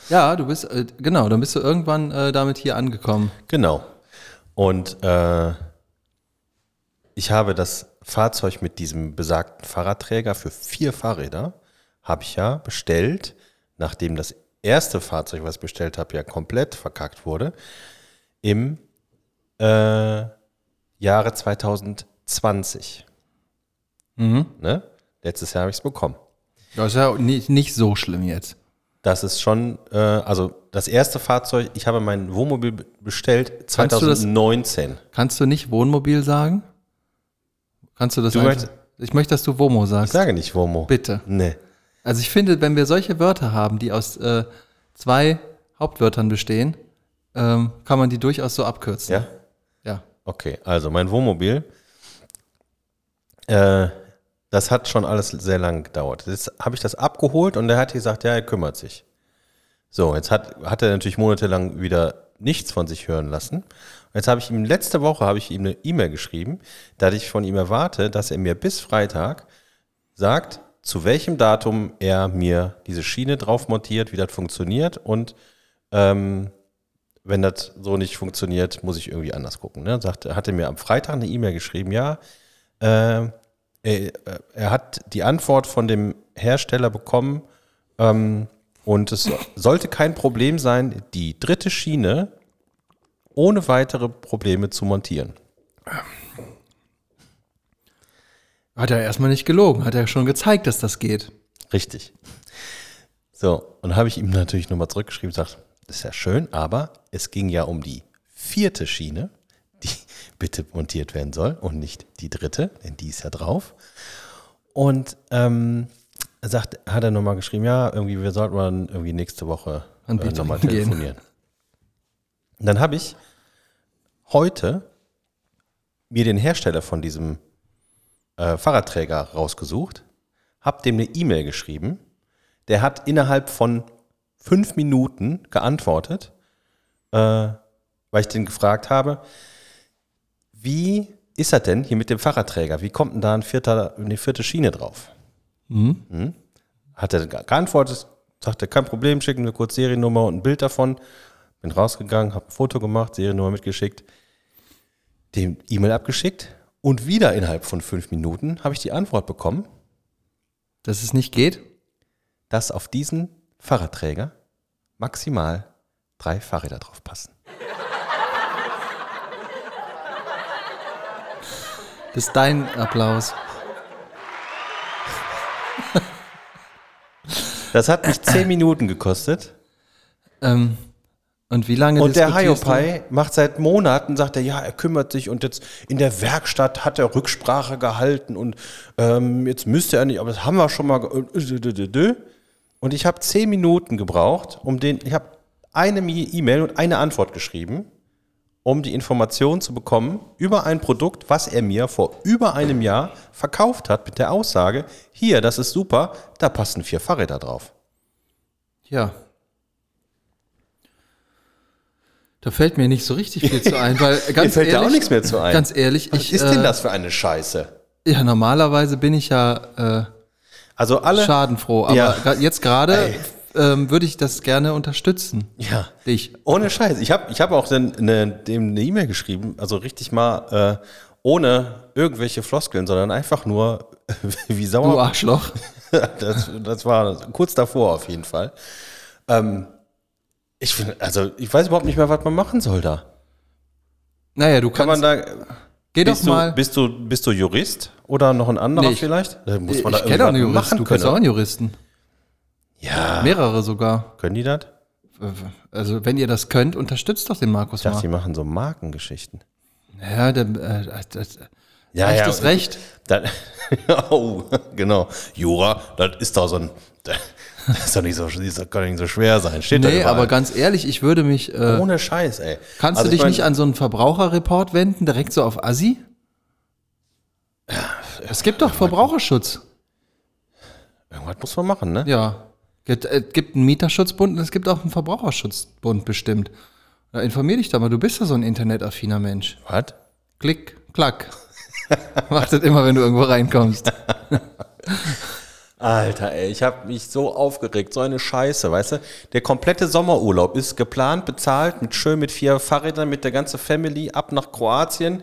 Ja, du bist, äh, genau, dann bist du irgendwann äh, damit hier angekommen. Genau. Und äh, ich habe das Fahrzeug mit diesem besagten Fahrradträger für vier Fahrräder, habe ich ja bestellt, nachdem das erste Fahrzeug, was ich bestellt habe, ja komplett verkackt wurde, im äh, Jahre 2020. Ne? Letztes Jahr habe ich es bekommen. Das ist ja nicht, nicht so schlimm jetzt. Das ist schon, äh, also das erste Fahrzeug, ich habe mein Wohnmobil be- bestellt Kannst du das- 2019. Kannst du nicht Wohnmobil sagen? Kannst du das Du einfach? Ich möchte, dass du Womo Ich sagst. sage nicht Womo. Bitte. Nee. Also ich finde, wenn wir solche Wörter haben, die aus äh, zwei Hauptwörtern bestehen, ähm, kann man die durchaus so abkürzen. Ja? Ja. Okay, also mein Wohnmobil, äh, das hat schon alles sehr lang gedauert. Jetzt habe ich das abgeholt und er hat gesagt, ja, er kümmert sich. So, jetzt hat, hat er natürlich monatelang wieder nichts von sich hören lassen. Und jetzt habe ich ihm, letzte Woche habe ich ihm eine E-Mail geschrieben, da ich von ihm erwarte, dass er mir bis Freitag sagt, zu welchem Datum er mir diese Schiene drauf montiert, wie das funktioniert und ähm, wenn das so nicht funktioniert, muss ich irgendwie anders gucken. Ne? Sagt, er hatte mir am Freitag eine E-Mail geschrieben, ja, äh, er, er, hat die Antwort von dem Hersteller bekommen ähm, und es sollte kein Problem sein, die dritte Schiene ohne weitere Probleme zu montieren. Hat er erstmal nicht gelogen, hat er schon gezeigt, dass das geht. Richtig. So, und habe ich ihm natürlich nochmal zurückgeschrieben und gesagt, das ist ja schön, aber es ging ja um die vierte Schiene, die bitte montiert werden soll und nicht die dritte, denn die ist ja drauf. Und ähm, sagt, hat er nochmal geschrieben, ja, irgendwie, wir sollten mal irgendwie nächste Woche äh, nochmal gehen. telefonieren. Und dann habe ich heute mir den Hersteller von diesem äh, Fahrradträger rausgesucht, habe dem eine E-Mail geschrieben. Der hat innerhalb von fünf Minuten geantwortet, äh, weil ich den gefragt habe, wie ist er denn hier mit dem Fahrradträger? Wie kommt denn da ein vierter, eine vierte Schiene drauf? Mhm. Hat er ge- geantwortet, sagte, kein Problem, schicken mir kurz Seriennummer und ein Bild davon. Bin rausgegangen, habe ein Foto gemacht, Seriennummer mitgeschickt, dem E-Mail abgeschickt und wieder innerhalb von fünf Minuten habe ich die Antwort bekommen, Dass es nicht geht? dass auf diesen Fahrradträger maximal drei Fahrräder drauf passen. Das ist dein Applaus. Das hat mich zehn Minuten gekostet. Ähm, und wie lange Und der? Hayopai macht seit Monaten, sagt er, ja, er kümmert sich und jetzt in der Werkstatt hat er Rücksprache gehalten und ähm, jetzt müsste er nicht, aber das haben wir schon mal. ge- Und ich habe zehn Minuten gebraucht, um den, ich habe eine E-Mail und eine Antwort geschrieben, um die Information zu bekommen über ein Produkt, was er mir vor über einem Jahr verkauft hat mit der Aussage, hier, das ist super, da passen vier Fahrräder drauf. Ja. Da fällt mir nicht so richtig viel zu ein, weil ganz Mir fällt ehrlich, da auch nichts mehr zu ein. Ganz ehrlich, Was ich, ist äh, denn das für eine Scheiße? Ja, normalerweise bin ich ja Also äh, alle. schadenfroh, aber Ja. jetzt gerade ähm, würde ich das gerne unterstützen. Ja. Dich. Ohne Scheiß. Ich habe ich hab auch den, ne, dem eine E-Mail geschrieben, also richtig mal äh, ohne irgendwelche Floskeln, sondern einfach nur wie Du sauer. Arschloch. das, das war kurz davor auf jeden Fall. Ähm, ich finde, also ich weiß überhaupt nicht mehr, was man machen soll da. Naja, du Kann kannst. man da. geh doch Bist du, mal. bist, du, bist du Jurist oder noch ein anderer Nee, ich- vielleicht? Da muss man ich da kenne auch einen Juristen. Du kennst auch können. einen Juristen. Ja. Mehrere sogar. Können die das? Also, wenn ihr das könnt, unterstützt doch den Markus Ich dachte, mal. die machen so Markengeschichten. Ja, der, äh, das, Ja, Recht ja. ist Recht. Dann, oh, genau. Jura, das ist doch so ein. Das ist doch nicht so, das kann doch nicht so schwer sein. Steht da Nee, aber ganz ehrlich, ich würde mich. Äh, Ohne Scheiß, ey. kannst Also du ich dich mein, nicht an so einen Verbraucherreport wenden, direkt so auf Assi? Es gibt doch Verbraucherschutz. Irgendwas muss man machen, ne? Ja. Es gibt einen Mieterschutzbund und es gibt auch einen Verbraucherschutzbund bestimmt. Da informier dich da mal, du bist ja so ein internetaffiner Mensch. Was? Klick, klack. Das immer, wenn du irgendwo reinkommst. Alter, ey, ich habe mich so aufgeregt, so eine Scheiße, weißt du? Der komplette Sommerurlaub ist geplant, bezahlt, mit schön mit vier Fahrrädern, mit der ganzen Family ab nach Kroatien.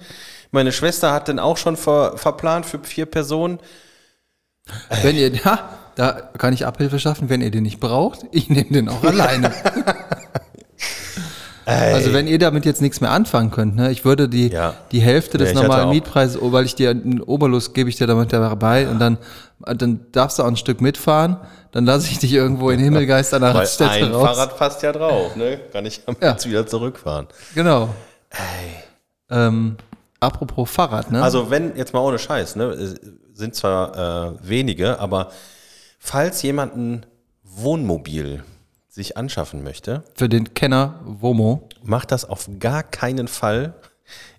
Meine Schwester hat den auch schon ver, verplant für vier Personen. Wenn ihr, ja, da kann ich Abhilfe schaffen, wenn ihr den nicht braucht. Ich nehme den auch alleine. Also wenn ihr damit jetzt nichts mehr anfangen könnt, ne, ich würde die, Ja. die Hälfte des Ja, normalen Mietpreises, oh, weil ich dir einen Oberlust gebe ich dir damit dabei und dann, dann darfst du auch ein Stück mitfahren, dann lasse ich dich irgendwo in Himmelgeist an der Raststätte ein raus. Fahrrad passt ja drauf, ne? Kann ich ja. Ja. jetzt wieder zurückfahren. Genau. Ähm, apropos Fahrrad, ne? Also wenn, jetzt mal ohne Scheiß, ne, sind zwar äh, wenige, aber falls jemand ein Wohnmobil sich anschaffen möchte, Für den Kenner Womo. macht das auf gar keinen Fall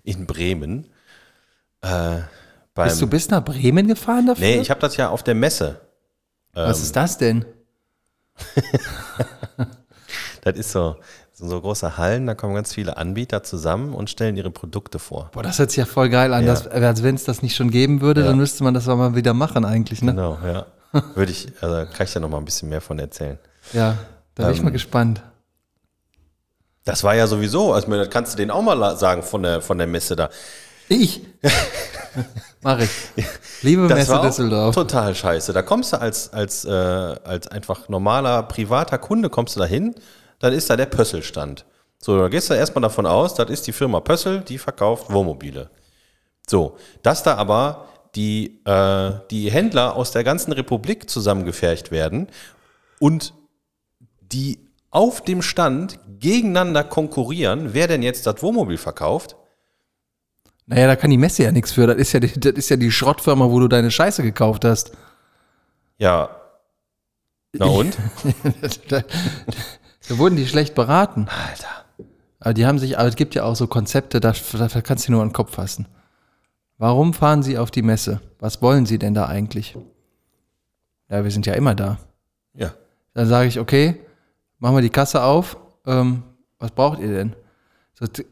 in Bremen. Äh, Bist du bis nach Bremen gefahren dafür? nee, ich habe das ja auf der Messe. Was ist das denn? Das ist so, so, so große Hallen, da kommen ganz viele Anbieter zusammen und stellen ihre Produkte vor. Boah, das hört sich ja voll geil an. Ja. Dass, als wenn es das nicht schon geben würde, Ja. dann müsste man das auch mal wieder machen eigentlich, ne? Genau, ja. Würde ich, also kann ich da noch mal ein bisschen mehr von erzählen. Ja, da bin ich Ähm, mal gespannt. Das war ja sowieso, also das kannst du denen auch mal sagen von der, von der Messe da. Ich. Mach ich. Liebe Das Messe war Düsseldorf. total scheiße. Da kommst du als, als, äh, als einfach normaler privater Kunde, kommst du da hin, dann ist da der Pösselstand. So, da gehst du erstmal davon aus, das ist die Firma Pössl, die verkauft Wohnmobile. So, dass da aber die, äh, die Händler aus der ganzen Republik zusammengefercht werden und die auf dem Stand gegeneinander konkurrieren, wer denn jetzt das Wohnmobil verkauft. Naja, da kann die Messe ja nichts für. Das ist ja, die, das ist ja die Schrottfirma, wo du deine Scheiße gekauft hast. Ja. Na und? da, da wurden die schlecht beraten. Alter. Aber die haben sich, aber es gibt ja auch so Konzepte, da, da kannst du nur an den Kopf fassen. Warum fahren sie auf die Messe? Was wollen sie denn da eigentlich? Ja, wir sind ja immer da. Ja. Dann sage ich, okay, machen wir die Kasse auf. Ähm, was braucht ihr denn?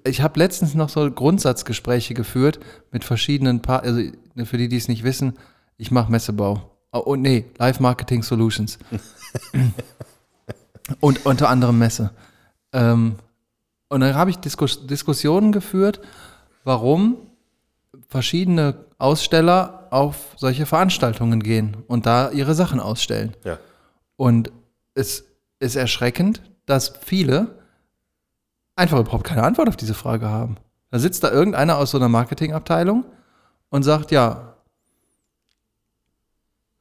Ich habe letztens noch so Grundsatzgespräche geführt mit verschiedenen Paar, also für die, die es nicht wissen, ich mache Messebau. Oh, oh nee, Live Marketing Solutions. Und unter anderem Messe. Ähm, und dann habe ich Diskus Diskussionen geführt, warum verschiedene Aussteller auf solche Veranstaltungen gehen und da ihre Sachen ausstellen. Ja. Und es ist erschreckend, dass viele einfach überhaupt keine Antwort auf diese Frage haben. Da sitzt da irgendeiner aus so einer Marketingabteilung und sagt, ja,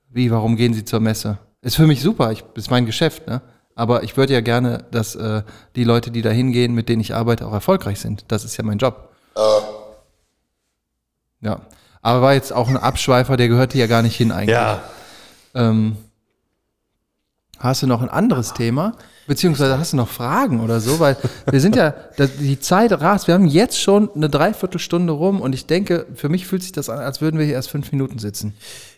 wie, warum gehen Sie zur Messe? Ist für mich super, ich, ist mein Geschäft, ne? Aber ich würde ja gerne, dass äh, die Leute, die da hingehen, mit denen ich arbeite, auch erfolgreich sind. Das ist ja mein Job. Ja. Aber war jetzt auch ein Abschweifer, der gehörte ja gar nicht hin eigentlich. Ja. Ähm, hast du noch ein anderes Thema? Beziehungsweise hast du noch Fragen oder so? Weil wir sind ja, die Zeit rast. Wir haben jetzt schon eine Dreiviertelstunde rum und ich denke, für mich fühlt sich das an, als würden wir hier erst fünf Minuten sitzen.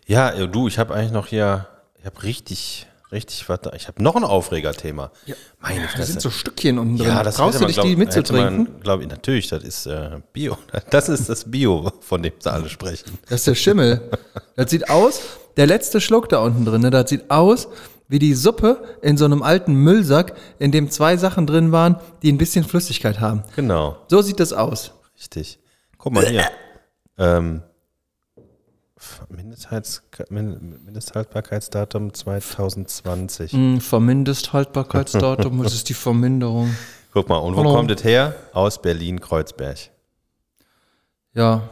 Ja, du, ich habe eigentlich noch hier, ich habe richtig, richtig was da. Ich habe noch ein Aufregerthema. Meine Da Fresse. sind so Stückchen unten drin. ja, das Traust du dich, die glaub- hätte mitzutrinken? Glaube ich, natürlich, das ist äh, Bio. Das ist das Bio, von dem sie alle sprechen. Das ist der Schimmel. Das sieht aus, der letzte Schluck da unten drin, ne, das sieht aus wie die Suppe in so einem alten Müllsack, in dem zwei Sachen drin waren, die ein bisschen Flüssigkeit haben. Genau, So sieht das aus. richtig. Guck mal hier. ähm, Mindesthalts, Min- Mindesthaltbarkeitsdatum 2020. Hm, Vermindesthaltbarkeitsdatum, das ist die Verminderung. Guck mal, und wo Hallo. kommt es her? Aus Berlin-Kreuzberg. Ja.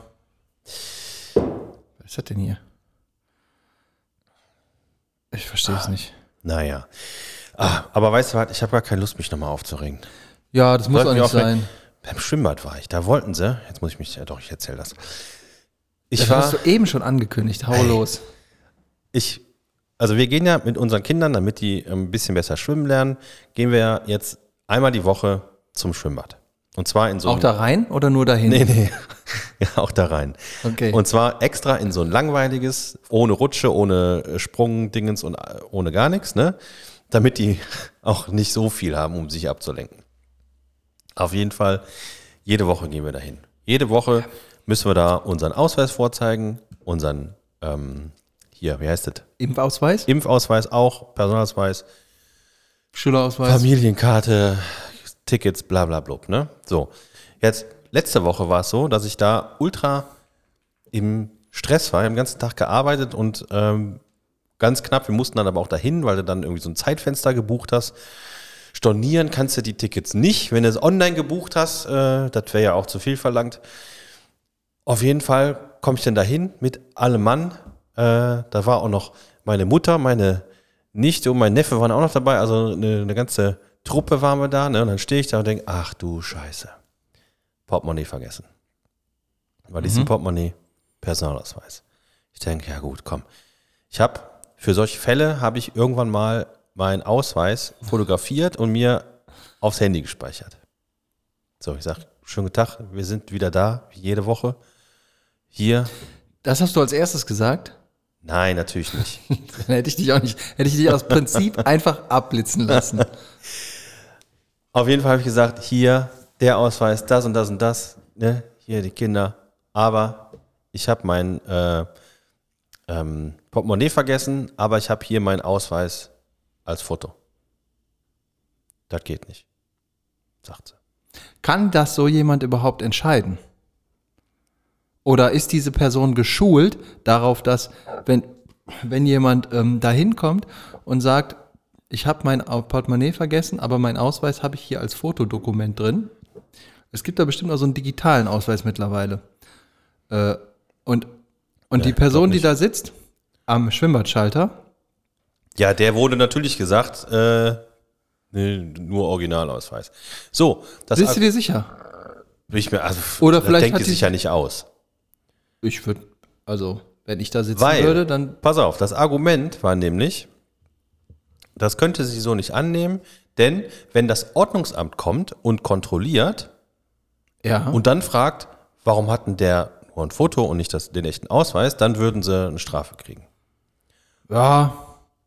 Was ist das denn hier? Ich verstehe es nicht. Naja. Ah, aber weißt du was, ich habe gar keine Lust, mich nochmal aufzuregen. Ja, das muss Sollten auch nicht sein. Beim Schwimmbad war ich, da wollten sie, jetzt muss ich mich, ja doch, ich erzähle das. Ich Das war, hast du eben schon angekündigt. Hau los. ich, also wir gehen ja mit unseren Kindern, damit die ein bisschen besser schwimmen lernen, gehen wir jetzt einmal die Woche zum Schwimmbad. Und zwar in so Auch da rein oder nur dahin? Nee, nee. Ja, auch da rein. Okay. Und zwar extra in so ein langweiliges, ohne Rutsche, ohne äh, Sprungdingens und äh, ohne gar nichts, ne? Damit die auch nicht so viel haben, um sich abzulenken. Auf jeden Fall, jede Woche gehen wir dahin. Jede Woche müssen wir da unseren Ausweis vorzeigen, unseren, ähm, hier, wie heißt das? Impfausweis? Impfausweis auch, Personalausweis, Schülerausweis? Familienkarte, Tickets, bla bla blub, ne? So. Jetzt, letzte Woche war es so, dass ich da ultra im Stress war, Ich hab den ganzen Tag gearbeitet und ähm, ganz knapp, wir mussten dann aber auch dahin, weil du dann irgendwie so ein Zeitfenster gebucht hast. Stornieren kannst du die Tickets nicht. Wenn du es online gebucht hast, äh, das wäre ja auch zu viel verlangt. Auf jeden Fall komme ich dann dahin mit allem Mann. Äh, da war auch noch meine Mutter, meine Nichte und mein Neffe waren auch noch dabei. Also eine, eine ganze Truppe waren wir da. Ne? Und dann stehe ich da und denke, ach du Scheiße. Portemonnaie vergessen. Weil ist ein Portemonnaie, Personalausweis. Ich denke, ja gut, komm. Ich habe, für solche Fälle habe ich irgendwann mal meinen Ausweis fotografiert und mir aufs Handy gespeichert. So, ich sage, schönen Tag, wir sind wieder da, wie jede Woche. Hier. Das hast du als erstes gesagt? Nein, natürlich nicht. Dann hätte ich dich auch nicht, hätte ich dich aus Prinzip einfach abblitzen lassen. Auf jeden Fall habe ich gesagt, hier der Ausweis, das und das und das, ne? hier die Kinder. Aber ich habe mein äh, ähm, Portemonnaie vergessen, aber ich habe hier meinen Ausweis als Foto. Das geht nicht, sagt sie. Kann das so jemand überhaupt entscheiden? Oder ist diese Person geschult darauf, dass, wenn, wenn jemand ähm, da hinkommt und sagt, ich habe mein Portemonnaie vergessen, aber mein Ausweis habe ich hier als Fotodokument drin. Es gibt da bestimmt auch so einen digitalen Ausweis mittlerweile. Äh, und und Ja, die Person, die da sitzt, am Schwimmbadschalter, Ja, der wurde natürlich gesagt, äh, nee, nur Originalausweis. So, das bist du dir sicher? ich mir, also, Oder vielleicht denkt die- sich ja nicht aus. Ich würde, also, wenn ich da sitzen Weil, würde, dann. pass auf, das Argument war nämlich, das könnte sie so nicht annehmen, denn wenn das Ordnungsamt kommt und kontrolliert Ja. und dann fragt, warum hatten der nur ein Foto und nicht das, den echten Ausweis, dann würden sie eine Strafe kriegen. ja,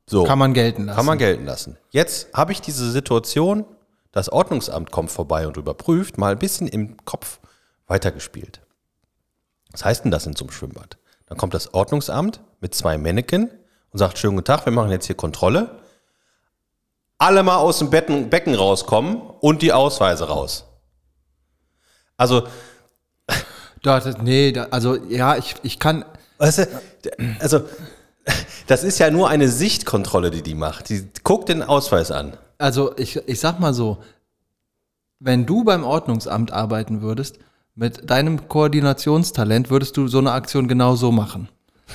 So, kann man gelten lassen. kann man gelten lassen. Jetzt habe ich diese Situation, das Ordnungsamt kommt vorbei und überprüft, mal ein bisschen im Kopf weitergespielt. Was heißt denn das in so einem Schwimmbad? Dann kommt das Ordnungsamt mit zwei Männchen und sagt, schönen guten Tag, wir machen jetzt hier Kontrolle. Alle mal aus dem Becken, Becken rauskommen und die Ausweise raus. Also, Da, das, nee, da, also, ja, ich, ich kann. weißt du, also, das ist ja nur eine Sichtkontrolle, die die macht. Die guckt den Ausweis an. Also, ich, ich sag mal so, wenn du beim Ordnungsamt arbeiten würdest, mit deinem Koordinationstalent würdest du so eine Aktion genau so machen.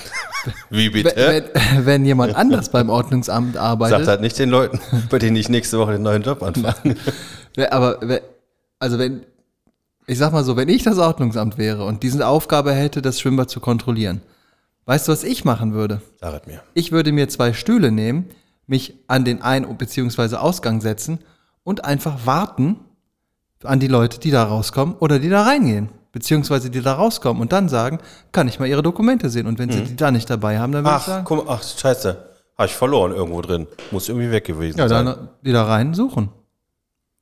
Wie Wenn, bitte? wenn, wenn jemand anders beim Ordnungsamt Sagt arbeitet, halt nicht den Leuten, bei denen ich nächste Woche den neuen Job anfange. Aber also wenn, ich sag mal so, wenn ich das Ordnungsamt wäre und diese Aufgabe hätte, das Schwimmbad zu kontrollieren, weißt du, was ich machen würde? Sag es mir. Ich würde mir zwei Stühle nehmen, mich an den Ein- bzw. Ausgang setzen und einfach warten an die Leute, die da rauskommen oder die da reingehen, beziehungsweise die da rauskommen und dann sagen, kann ich mal ihre Dokumente sehen und wenn sie die da nicht dabei haben, dann würde ich Ach, sagen, guck mal, ach, scheiße. Habe ich verloren irgendwo drin. Muss irgendwie weg gewesen ja, sein. dann wieder rein suchen.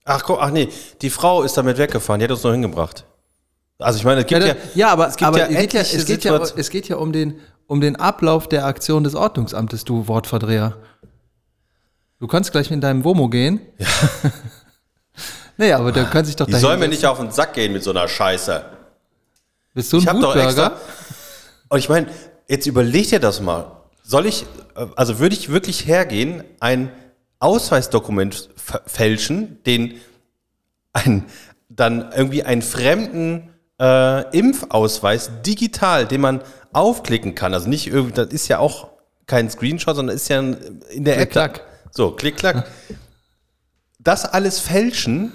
Ach, guck, ach nee, die Frau ist damit weggefahren. Die hat uns noch hingebracht. Also ich meine, es gibt ja, Ja, ja, aber, es gibt aber ja es, geht ja, es, geht ja, es geht ja um den, um den Ablauf der Aktion des Ordnungsamtes, du Wortverdreher. Du kannst gleich in deinem Womo gehen. Ja. nee, aber der kann sich doch die dahin soll mir nicht auf den Sack gehen mit so einer Scheiße. Bist du ein Ich doch Wutbürger? extra. Und ich meine, jetzt überleg dir das mal. Soll ich, äh, also würde ich wirklich hergehen, ein Ausweisdokument fälschen, den ein, dann irgendwie einen fremden äh, Impfausweis digital, den man aufklicken kann. Also nicht irgendwie, das ist ja auch kein Screenshot, sondern ist ja in der Klick, App. klack. So, klick, klack. Das alles fälschen,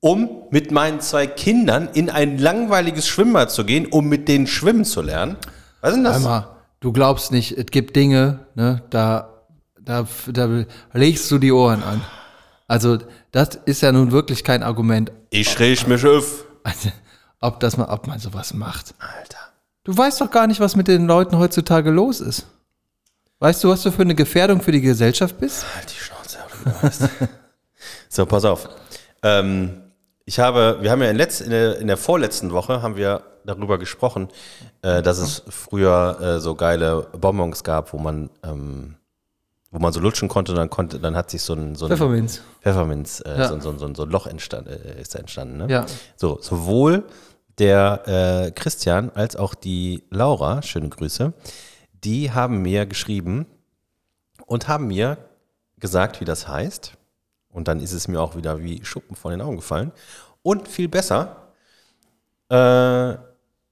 um mit meinen zwei Kindern in ein langweiliges Schwimmbad zu gehen, um mit denen schwimmen zu lernen. Was ist denn das? Einmal, du glaubst nicht, es gibt Dinge, ne, da, da, da legst du die Ohren an. Also, das ist ja nun wirklich kein Argument, Ich riech mich auf. also, ob, das man, ob man sowas macht. Alter. Du weißt doch gar nicht, was mit den Leuten heutzutage los ist. Weißt du, was du für eine Gefährdung für die Gesellschaft bist? Halt die Schnauze. du so, pass auf. Ähm, ich habe, wir haben ja in, letz, in, der, in der vorletzten Woche haben wir darüber gesprochen, äh, dass es früher äh, so geile Bonbons gab, wo man, ähm, wo man so lutschen konnte und dann konnte, dann hat sich so ein, so ein Pfefferminz. Pfefferminz, äh, Ja. so, so, so, so ein Loch entstand, äh, ist da entstanden. Ne? Ja. So, sowohl der äh, Christian als auch die Laura, schöne Grüße, die haben mir geschrieben und haben mir gesagt, wie das heißt. Und dann ist es mir auch wieder wie Schuppen von den Augen gefallen. Und viel besser, äh,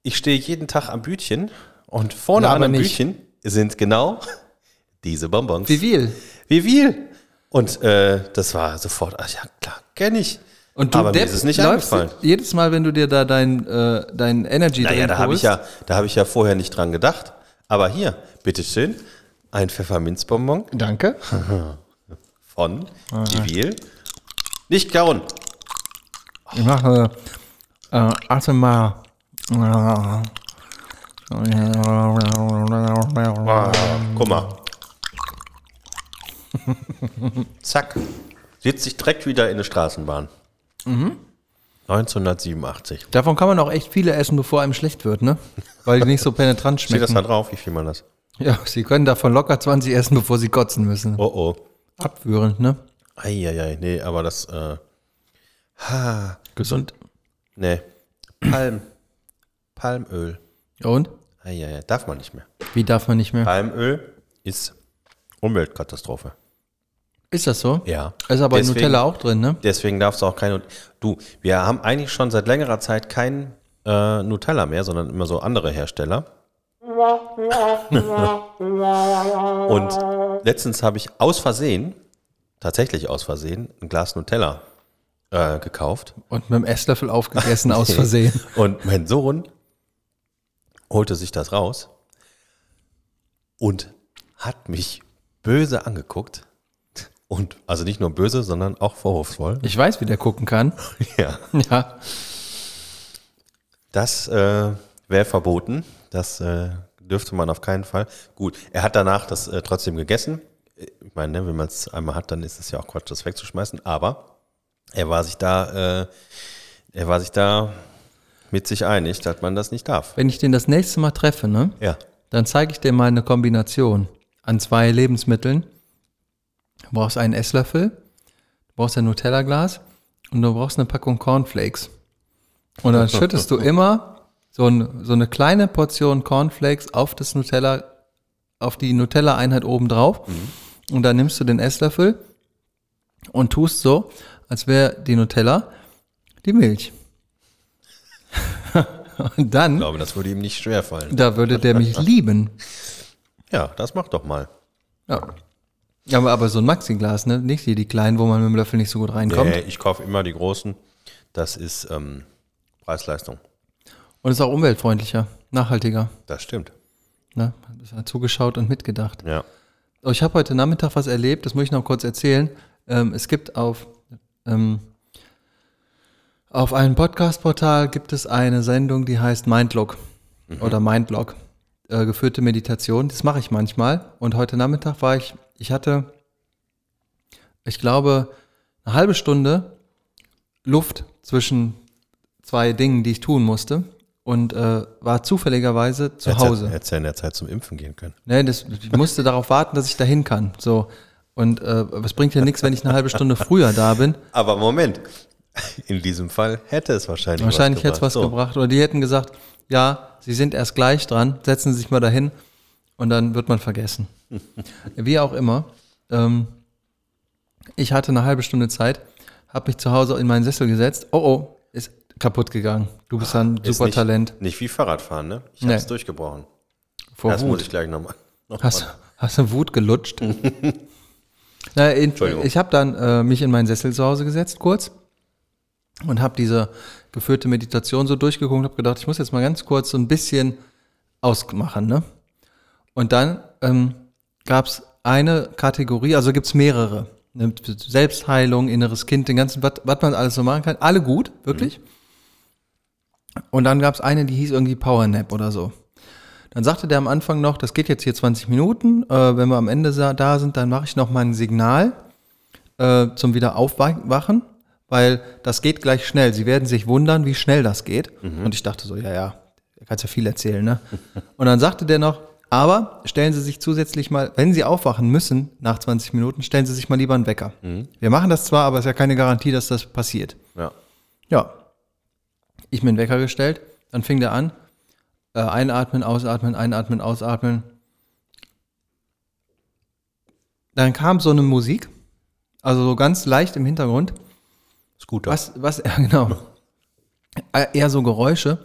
ich stehe jeden Tag am Bütchen und vorne Ja, an dem. Bütchen sind genau diese Bonbons. Wie viel? Wie viel? Und äh, das war sofort, ach ja, klar, kenne ich. Und du Aber mir Depp, ist es nicht läufst eingefallen. jedes Mal, wenn du dir da dein, äh, dein Energy Naja, da habe ich ja, da habe ich ja vorher nicht dran gedacht. Aber hier, bitteschön, ein Pfefferminzbonbon. Danke. von Vivil. Nicht kauen. Ich mache äh, achte mal. Ah, guck mal. Zack. Sitzt sich direkt wieder in eine Straßenbahn. 1987. Davon kann man auch echt viele essen, bevor einem schlecht wird, ne? Weil die nicht so penetrant Steht das schmecken. da drauf? Wie viel man das? Ja, sie können davon locker 20 essen, bevor sie kotzen müssen. Oh oh. Abführend, ne? Eieiei, nee, aber das, äh, Gesund. nee. Palm. Palmöl. Und? Eieiei, darf man nicht mehr. Wie darf man nicht mehr? Palmöl ist Umweltkatastrophe. Ist das so? Ja. Ist aber in Deswegen- Nutella auch drin, ne? Deswegen darfst du auch keine. Du, wir haben eigentlich schon seit längerer Zeit kein äh, Nutella mehr, sondern immer so andere Hersteller. Und letztens habe ich aus Versehen, tatsächlich aus Versehen, ein Glas Nutella äh, gekauft. Und mit dem Esslöffel aufgegessen aus Versehen. Und mein Sohn holte sich das raus und hat mich böse angeguckt. Und also nicht nur böse, sondern auch vorwurfsvoll. Ich weiß, wie der gucken kann. Ja. Ja. Das äh, wäre verboten. Das äh, dürfte man auf keinen Fall. Gut, er hat danach das äh, trotzdem gegessen. Ich meine, ne, wenn man es einmal hat, dann ist es ja auch Quatsch, das wegzuschmeißen. Aber er war sich da, äh, er war sich da mit sich einig, dass man das nicht darf. Wenn ich den das nächste Mal treffe, ne? Ja. Dann zeige ich dir mal eine Kombination an zwei Lebensmitteln. Du brauchst einen Esslöffel, du brauchst ein Nutella-Glas und du brauchst eine Packung Cornflakes. Und dann schüttest du immer so, ein, so eine kleine Portion Cornflakes auf das Nutella, auf die Nutella-Einheit oben drauf. Und dann nimmst du den Esslöffel und tust so, als wäre die Nutella die Milch. und Ich dann, glaube, das würde ihm nicht schwer fallen. da würde der mich lieben. Ja, das mach doch mal. Ja. Aber, aber so ein Maxi-Glas, ne? Nicht hier die kleinen, wo man mit dem Löffel nicht so gut reinkommt. Nee, ich kaufe immer die großen. Das ist ähm, Preis-Leistung. Und ist auch umweltfreundlicher, nachhaltiger. Das stimmt. Ne? Hat zugeschaut und mitgedacht. Ja. Oh, ich habe heute Nachmittag was erlebt, das muss ich noch kurz erzählen. Ähm, es gibt auf, ähm, auf einem Podcast-Portal gibt es eine Sendung, die heißt Mindlock oder Mindlock, äh, geführte Meditation. Das mache ich manchmal. Und heute Nachmittag war ich, ich hatte, ich glaube, eine halbe Stunde Luft zwischen zwei Dingen, die ich tun musste. Und äh, war zufälligerweise zu Hause. Hättest ja in der Zeit zum Impfen gehen können. Nee, das, ich musste darauf warten, dass ich dahin kann. So. Und äh, es bringt ja nichts, wenn ich eine halbe Stunde früher da bin. Aber Moment. In diesem Fall hätte es wahrscheinlich Wahrscheinlich hätte es was So. gebracht. Oder die hätten gesagt, ja, Sie sind erst gleich dran, setzen Sie sich mal dahin und dann wird man vergessen. Wie auch immer. Ähm, ich hatte eine halbe Stunde Zeit, habe mich zu Hause in meinen Sessel gesetzt. Oh oh, kaputt gegangen. Du bist ein super nicht, Talent. Nicht wie Fahrradfahren, ne? Ich Nee. habe es durchgebrochen. Vor Das muss Wut. ich gleich nochmal. Noch Hast, mal. hast du Wut gelutscht? Na, in, Entschuldigung. ich habe dann äh, mich in meinen Sessel zu Hause gesetzt, kurz, und habe diese geführte Meditation so durchgeguckt und habe gedacht, ich muss jetzt mal ganz kurz so ein bisschen ausmachen. Ne? Und dann ähm, gab es eine Kategorie, also gibt es mehrere. Ne? Selbstheilung, inneres Kind, den ganzen, was was man alles so machen kann. Alle gut, wirklich. Und dann gab es eine, die hieß irgendwie Powernap oder so. Dann sagte der am Anfang noch, das geht jetzt hier 20 Minuten. Äh, wenn wir am Ende da sind, dann mache ich noch mal ein Signal äh, zum wieder aufwachen, weil das geht gleich schnell. Sie werden sich wundern, wie schnell das geht. Und ich dachte so, ja, ja, da kannst ja viel erzählen, ne? Und dann sagte der noch, aber stellen Sie sich zusätzlich mal, wenn Sie aufwachen müssen nach 20 Minuten, stellen Sie sich mal lieber einen Wecker. Wir machen das zwar, aber es ist ja keine Garantie, dass das passiert. Ja. Ja. Ich mir einen Wecker gestellt, dann fing der an. Äh, einatmen, ausatmen, einatmen, ausatmen. Dann kam so eine Musik, also so ganz leicht im Hintergrund. Scooter. Was, was, ja, genau. Äh, Eher so Geräusche.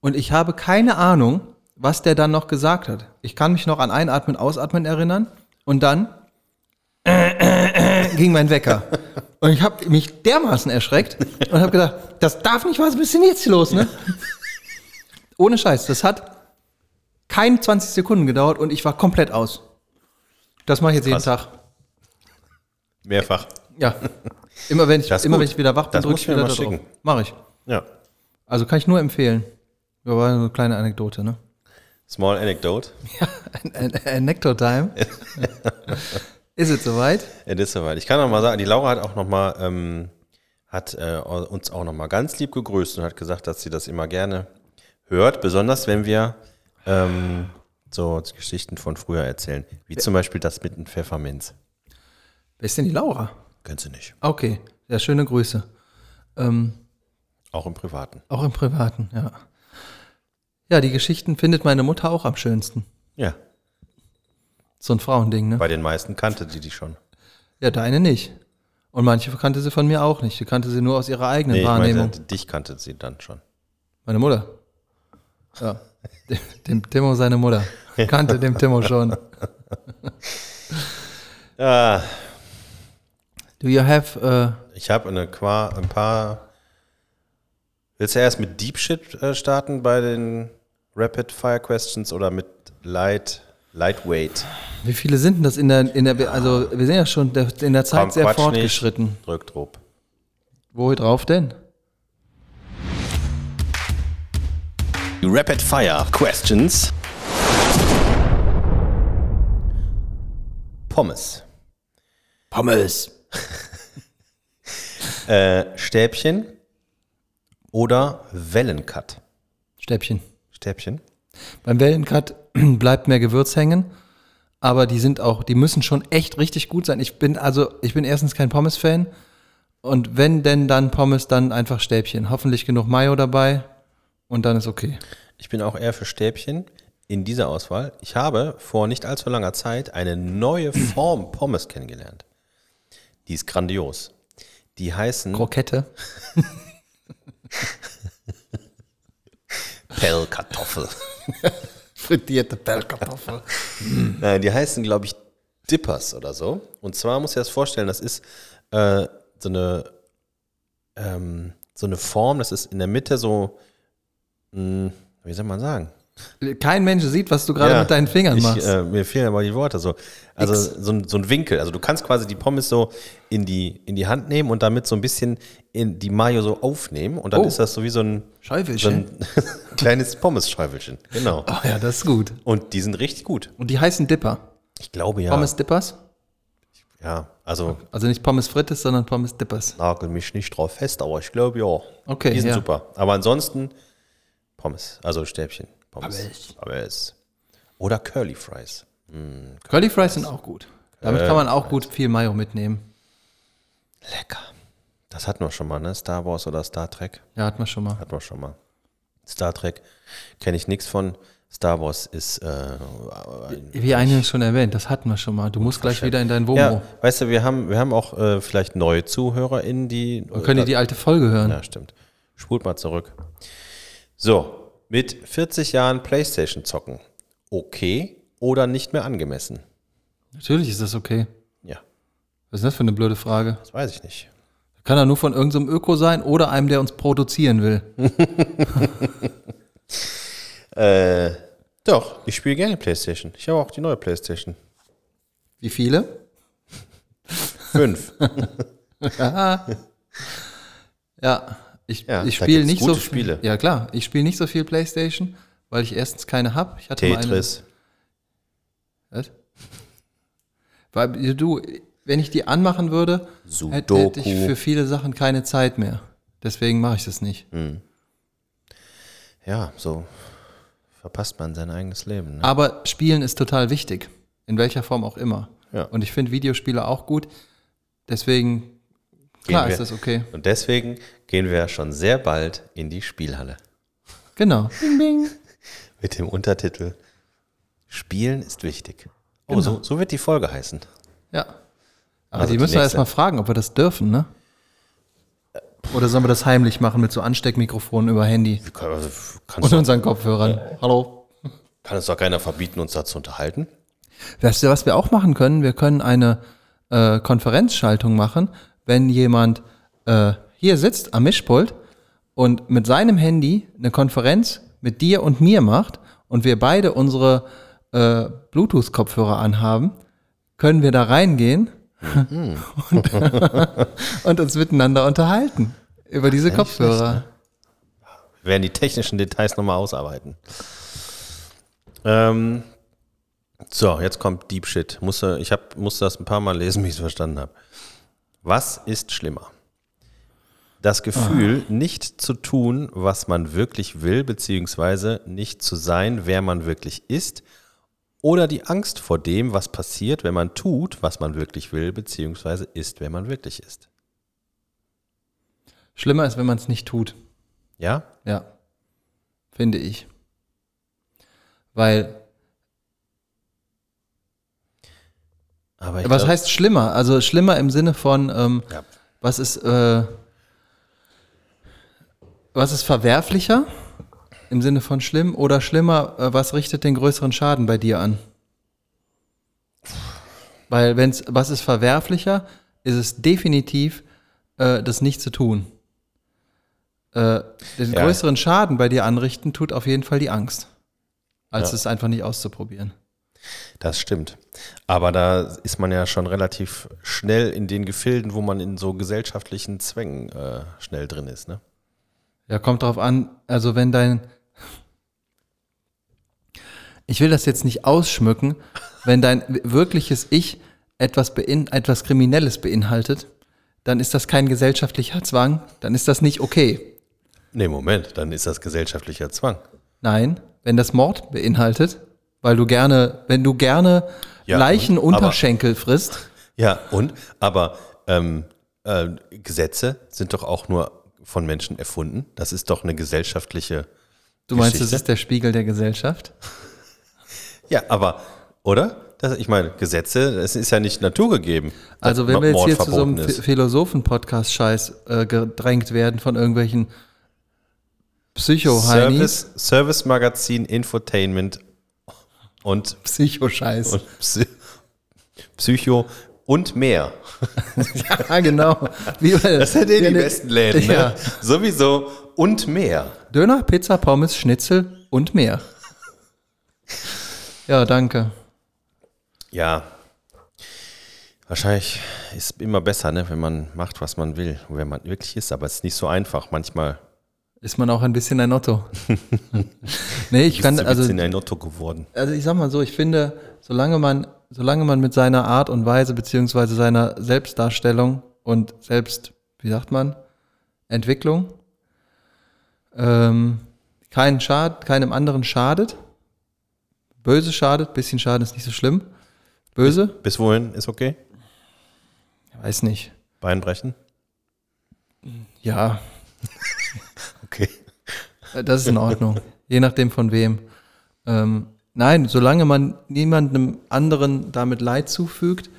Und ich habe keine Ahnung, was der dann noch gesagt hat. Ich kann mich noch an Einatmen, Ausatmen erinnern. Und dann ging mein Wecker. Und ich habe mich dermaßen erschreckt und habe gedacht, das darf nicht, was ist denn jetzt hier los, ne? Ohne Scheiß, das hat keine 20 Sekunden gedauert und ich war komplett aus. Das mache ich jetzt jeden Krass. Tag. Mehrfach. Ja. Immer wenn ich, Das immer wenn ich wieder wach bin, Das drücke ich wieder da drauf. schicken. Mach ich. Ja. Also kann ich nur empfehlen. Ja, war eine kleine Anekdote, ne? Small Anecdote. Ein, ein, ein Nectar-Time. Ist es soweit? Es ist soweit. Ich kann noch mal sagen, die Laura hat auch noch mal, ähm, hat äh, uns auch noch mal ganz lieb gegrüßt und hat gesagt, dass sie das immer gerne hört, besonders wenn wir ähm, so Geschichten von früher erzählen, wie zum Beispiel das mit dem Pfefferminz. Wer ist denn die Laura? Kennst du nicht. Okay, ja, schöne Grüße. Ähm, Auch im Privaten. auch im Privaten, ja. Ja, die Geschichten findet meine Mutter auch am schönsten. Ja. So ein Frauending, ne? Bei den meisten kannte die die schon. Ja, deine nicht. Und manche kannte sie von mir auch nicht. Die kannte sie nur aus ihrer eigenen Nee, ich Wahrnehmung. meinte, dich kannte sie dann schon. Meine Mutter. Ja. Dem, Timo seine Mutter. Kannte dem Timo schon. Ja, Do you have, äh, ich habe eine Qua, ein paar. Willst du erst mit Deep Shit äh, starten bei den Rapid Fire Questions oder mit Light, Lightweight? wie viele sind denn das in der, in der, also wir sind ja schon in der Zeit Komm, sehr Quatsch fortgeschritten. Nicht. Drück drauf. Wo drauf denn? Rapid Fire Questions. Pommes. Pommes. Äh, Stäbchen oder Wellencut? Stäbchen. Stäbchen. Beim Wellencut bleibt mehr Gewürz hängen, aber die sind auch, die müssen schon echt richtig gut sein. Ich bin also, ich bin erstens kein Pommes-Fan und wenn denn dann Pommes, dann einfach Stäbchen. Hoffentlich genug Mayo dabei und dann ist okay. Ich bin auch eher für Stäbchen in dieser Auswahl. Ich habe vor nicht allzu langer Zeit eine neue Form Pommes kennengelernt. Die ist grandios. Die heißen Krokette. Pellkartoffel. Frittierte Pellkartoffel. Nein, die heißen, glaube ich, Dippers oder so. Und zwar muss ich das vorstellen, das ist äh, so eine ähm, so eine Form, das ist in der Mitte so, mh, wie soll man sagen? Kein Mensch sieht, was du gerade Ja, mit deinen Fingern ich, machst. Äh, mir fehlen aber die Worte so. Also so ein, so ein Winkel. Also du kannst quasi die Pommes so in die, in die Hand nehmen und damit so ein bisschen in die Mayo so aufnehmen und dann Oh. ist das so wie so ein, so ein kleines Pommes-Schäufelchen. Genau. Oh ja, das ist gut. Und die sind richtig gut. Und die heißen Dipper. Ich glaube ja. Pommes Dippers? Ja, also Also nicht Pommes Frites, sondern Pommes Dippers. nagel mich nicht drauf fest, aber ich glaube ja. Okay, Die sind ja. super. Aber ansonsten Pommes, also Stäbchen. Pommes. Pommes. Pommes. Oder Curly Fries. Curly Fries sind auch gut. Damit kann man auch gut viel Mayo mitnehmen. Lecker. Das hatten wir schon mal, ne? Star Wars oder Star Trek. Ja, hat man schon mal. Hatten wir schon mal. Star Trek kenne ich nichts von. Star Wars ist äh, ein Wie eingangs schon erwähnt, das hatten wir schon mal. Du musst gleich wieder in dein Womo. ja, weißt du, wir haben, wir haben auch äh, vielleicht neue ZuhörerInnen, die. Dann können die die alte Folge hören. Ja, stimmt. Spult mal zurück. So, mit 40 Jahren Playstation zocken. Okay oder nicht mehr angemessen? Natürlich ist das okay. Ja, Was ist das für eine blöde Frage? das weiß ich nicht. Kann er nur von irgendeinem Öko sein oder einem, der uns produzieren will. Äh, doch, ich spiele gerne Playstation. Ich habe auch die neue Playstation. Wie viele? Fünf. Ja, ich, Ja, ich spiele nicht so. Spiele. Ja klar, ich spiele nicht so viel Playstation, weil ich erstens keine habe. Ich hatte Tetris. Mal eine, was? Weil du, wenn ich die anmachen würde, hätte, hätte ich Sudoku. für viele Sachen keine Zeit mehr. Deswegen mache ich das nicht. Ja, so verpasst man sein eigenes Leben. Ne? Aber Spielen ist total wichtig. In welcher Form auch immer. Ja. Und ich finde Videospiele auch gut. Deswegen, klar Gehen ist wir- das okay. Und deswegen gehen wir schon sehr bald in die Spielhalle. Genau. Bing, bing. Mit dem Untertitel Spielen ist wichtig. Oh, Genau. so, so wird die Folge heißen. Ja. Aber Also die müssen wir erstmal fragen, ob wir das dürfen, ne? Oder sollen wir das heimlich machen mit so Ansteckmikrofonen über Handy Wir können- also, und unseren Kopfhörern? Hallo. kann uns doch keiner verbieten, uns da zu unterhalten. Weißt du, was wir auch machen können? Wir können eine äh, Konferenzschaltung machen, wenn jemand äh, hier sitzt am Mischpult und mit seinem Handy eine Konferenz mit dir und mir macht und wir beide unsere äh, Bluetooth-Kopfhörer anhaben, können wir da reingehen und, und uns miteinander unterhalten über diese Kopfhörer. Wir werden die technischen Details nochmal ausarbeiten. Ähm, so, jetzt kommt Deep Shit. Musste, ich hab, musste das ein paar Mal lesen, wie ich es verstanden habe. Was ist schlimmer? Das Gefühl, nicht zu tun, was man wirklich will, beziehungsweise nicht zu sein, wer man wirklich ist, oder die Angst vor dem, was passiert, wenn man tut, was man wirklich will, beziehungsweise ist, wer man wirklich ist. Schlimmer ist, wenn man es nicht tut. Ja? Ja. Finde ich. Weil, Aber was glaub- heißt schlimmer? Also schlimmer im Sinne von, ähm, Ja. was ist, äh, was ist verwerflicher im Sinne von schlimm oder schlimmer, äh, was richtet den größeren Schaden bei dir an? Weil wenn's, was ist verwerflicher, ist es definitiv, äh, das nicht zu tun. Äh, den Ja. größeren Schaden bei dir anrichten tut auf jeden Fall die Angst, als Ja. es einfach nicht auszuprobieren. Das stimmt. Aber da ist man ja schon relativ schnell in den Gefilden, wo man in so gesellschaftlichen Zwängen äh, schnell drin ist. Ne? Ja, kommt drauf an, also wenn dein. Ich will das jetzt nicht ausschmücken, wenn dein wirkliches Ich etwas, bein, etwas Kriminelles beinhaltet, dann ist das kein gesellschaftlicher Zwang, dann ist das nicht okay. Nee, Moment, dann ist das gesellschaftlicher Zwang. Nein, wenn das Mord beinhaltet, weil du gerne, wenn du gerne Ja, Leichen und? Aber- frisst, Ja, und? Aber ähm, äh, Gesetze sind doch auch nur von Menschen erfunden. Das ist doch eine gesellschaftliche. du meinst, Geschichte. das ist der Spiegel der Gesellschaft? Ja, aber, oder? Das, ich meine, Gesetze, es ist ja nicht naturgegeben. Also wenn wir jetzt Mord hier zu so einem. Philosophen-Podcast-Scheiß äh, gedrängt werden von irgendwelchen Psycho-Heinis, Service, Service Magazin, Infotainment und, Psycho-Scheiß. und Psy Psycho und mehr. Ja, genau. Wie, Das sind eh ja, die ne- besten Läden. Ja. Ne? Sowieso und mehr. Döner, Pizza, Pommes, Schnitzel und mehr. Ja, danke. Ja. Wahrscheinlich ist immer besser, ne, wenn man macht, was man will, wer man wirklich ist. Aber es ist nicht so einfach. Manchmal Ist man auch ein bisschen ein Otto. nee, ich kann, also, also, in ein Otto geworden. also ich sag mal so, ich finde, solange man, solange man mit seiner Art und Weise beziehungsweise seiner Selbstdarstellung und Selbst, wie sagt man, Entwicklung, ähm, keinen Schad, keinem anderen schadet. Böse schadet, bisschen Schaden ist nicht so schlimm. Böse? Bis wohin ist okay? Weiß nicht. Bein brechen? Ja, Okay. Äh, Das ist in Ordnung. Je nachdem von wem. Ähm, nein, solange man niemandem anderen damit Leid zufügt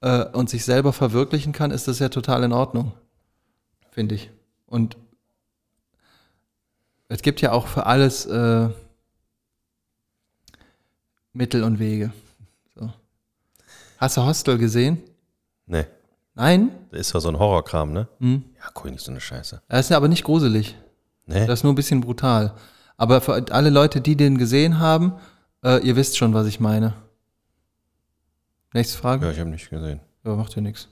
äh, und sich selber verwirklichen kann, ist das ja total in Ordnung. Finde ich. Und es gibt ja auch für alles äh, Mittel und Wege. So. Hast du Hostel gesehen? Nee. Nein? Das ist ja so ein Horrorkram, ne? Hm. Ja, guck nicht so eine Scheiße. Das ist ja aber nicht gruselig. Nee? Das ist nur ein bisschen brutal. Aber für alle Leute, die den gesehen haben, äh, ihr wisst schon, was ich meine. Nächste Frage? ja, ich habe nicht gesehen. Ja, macht ja nichts.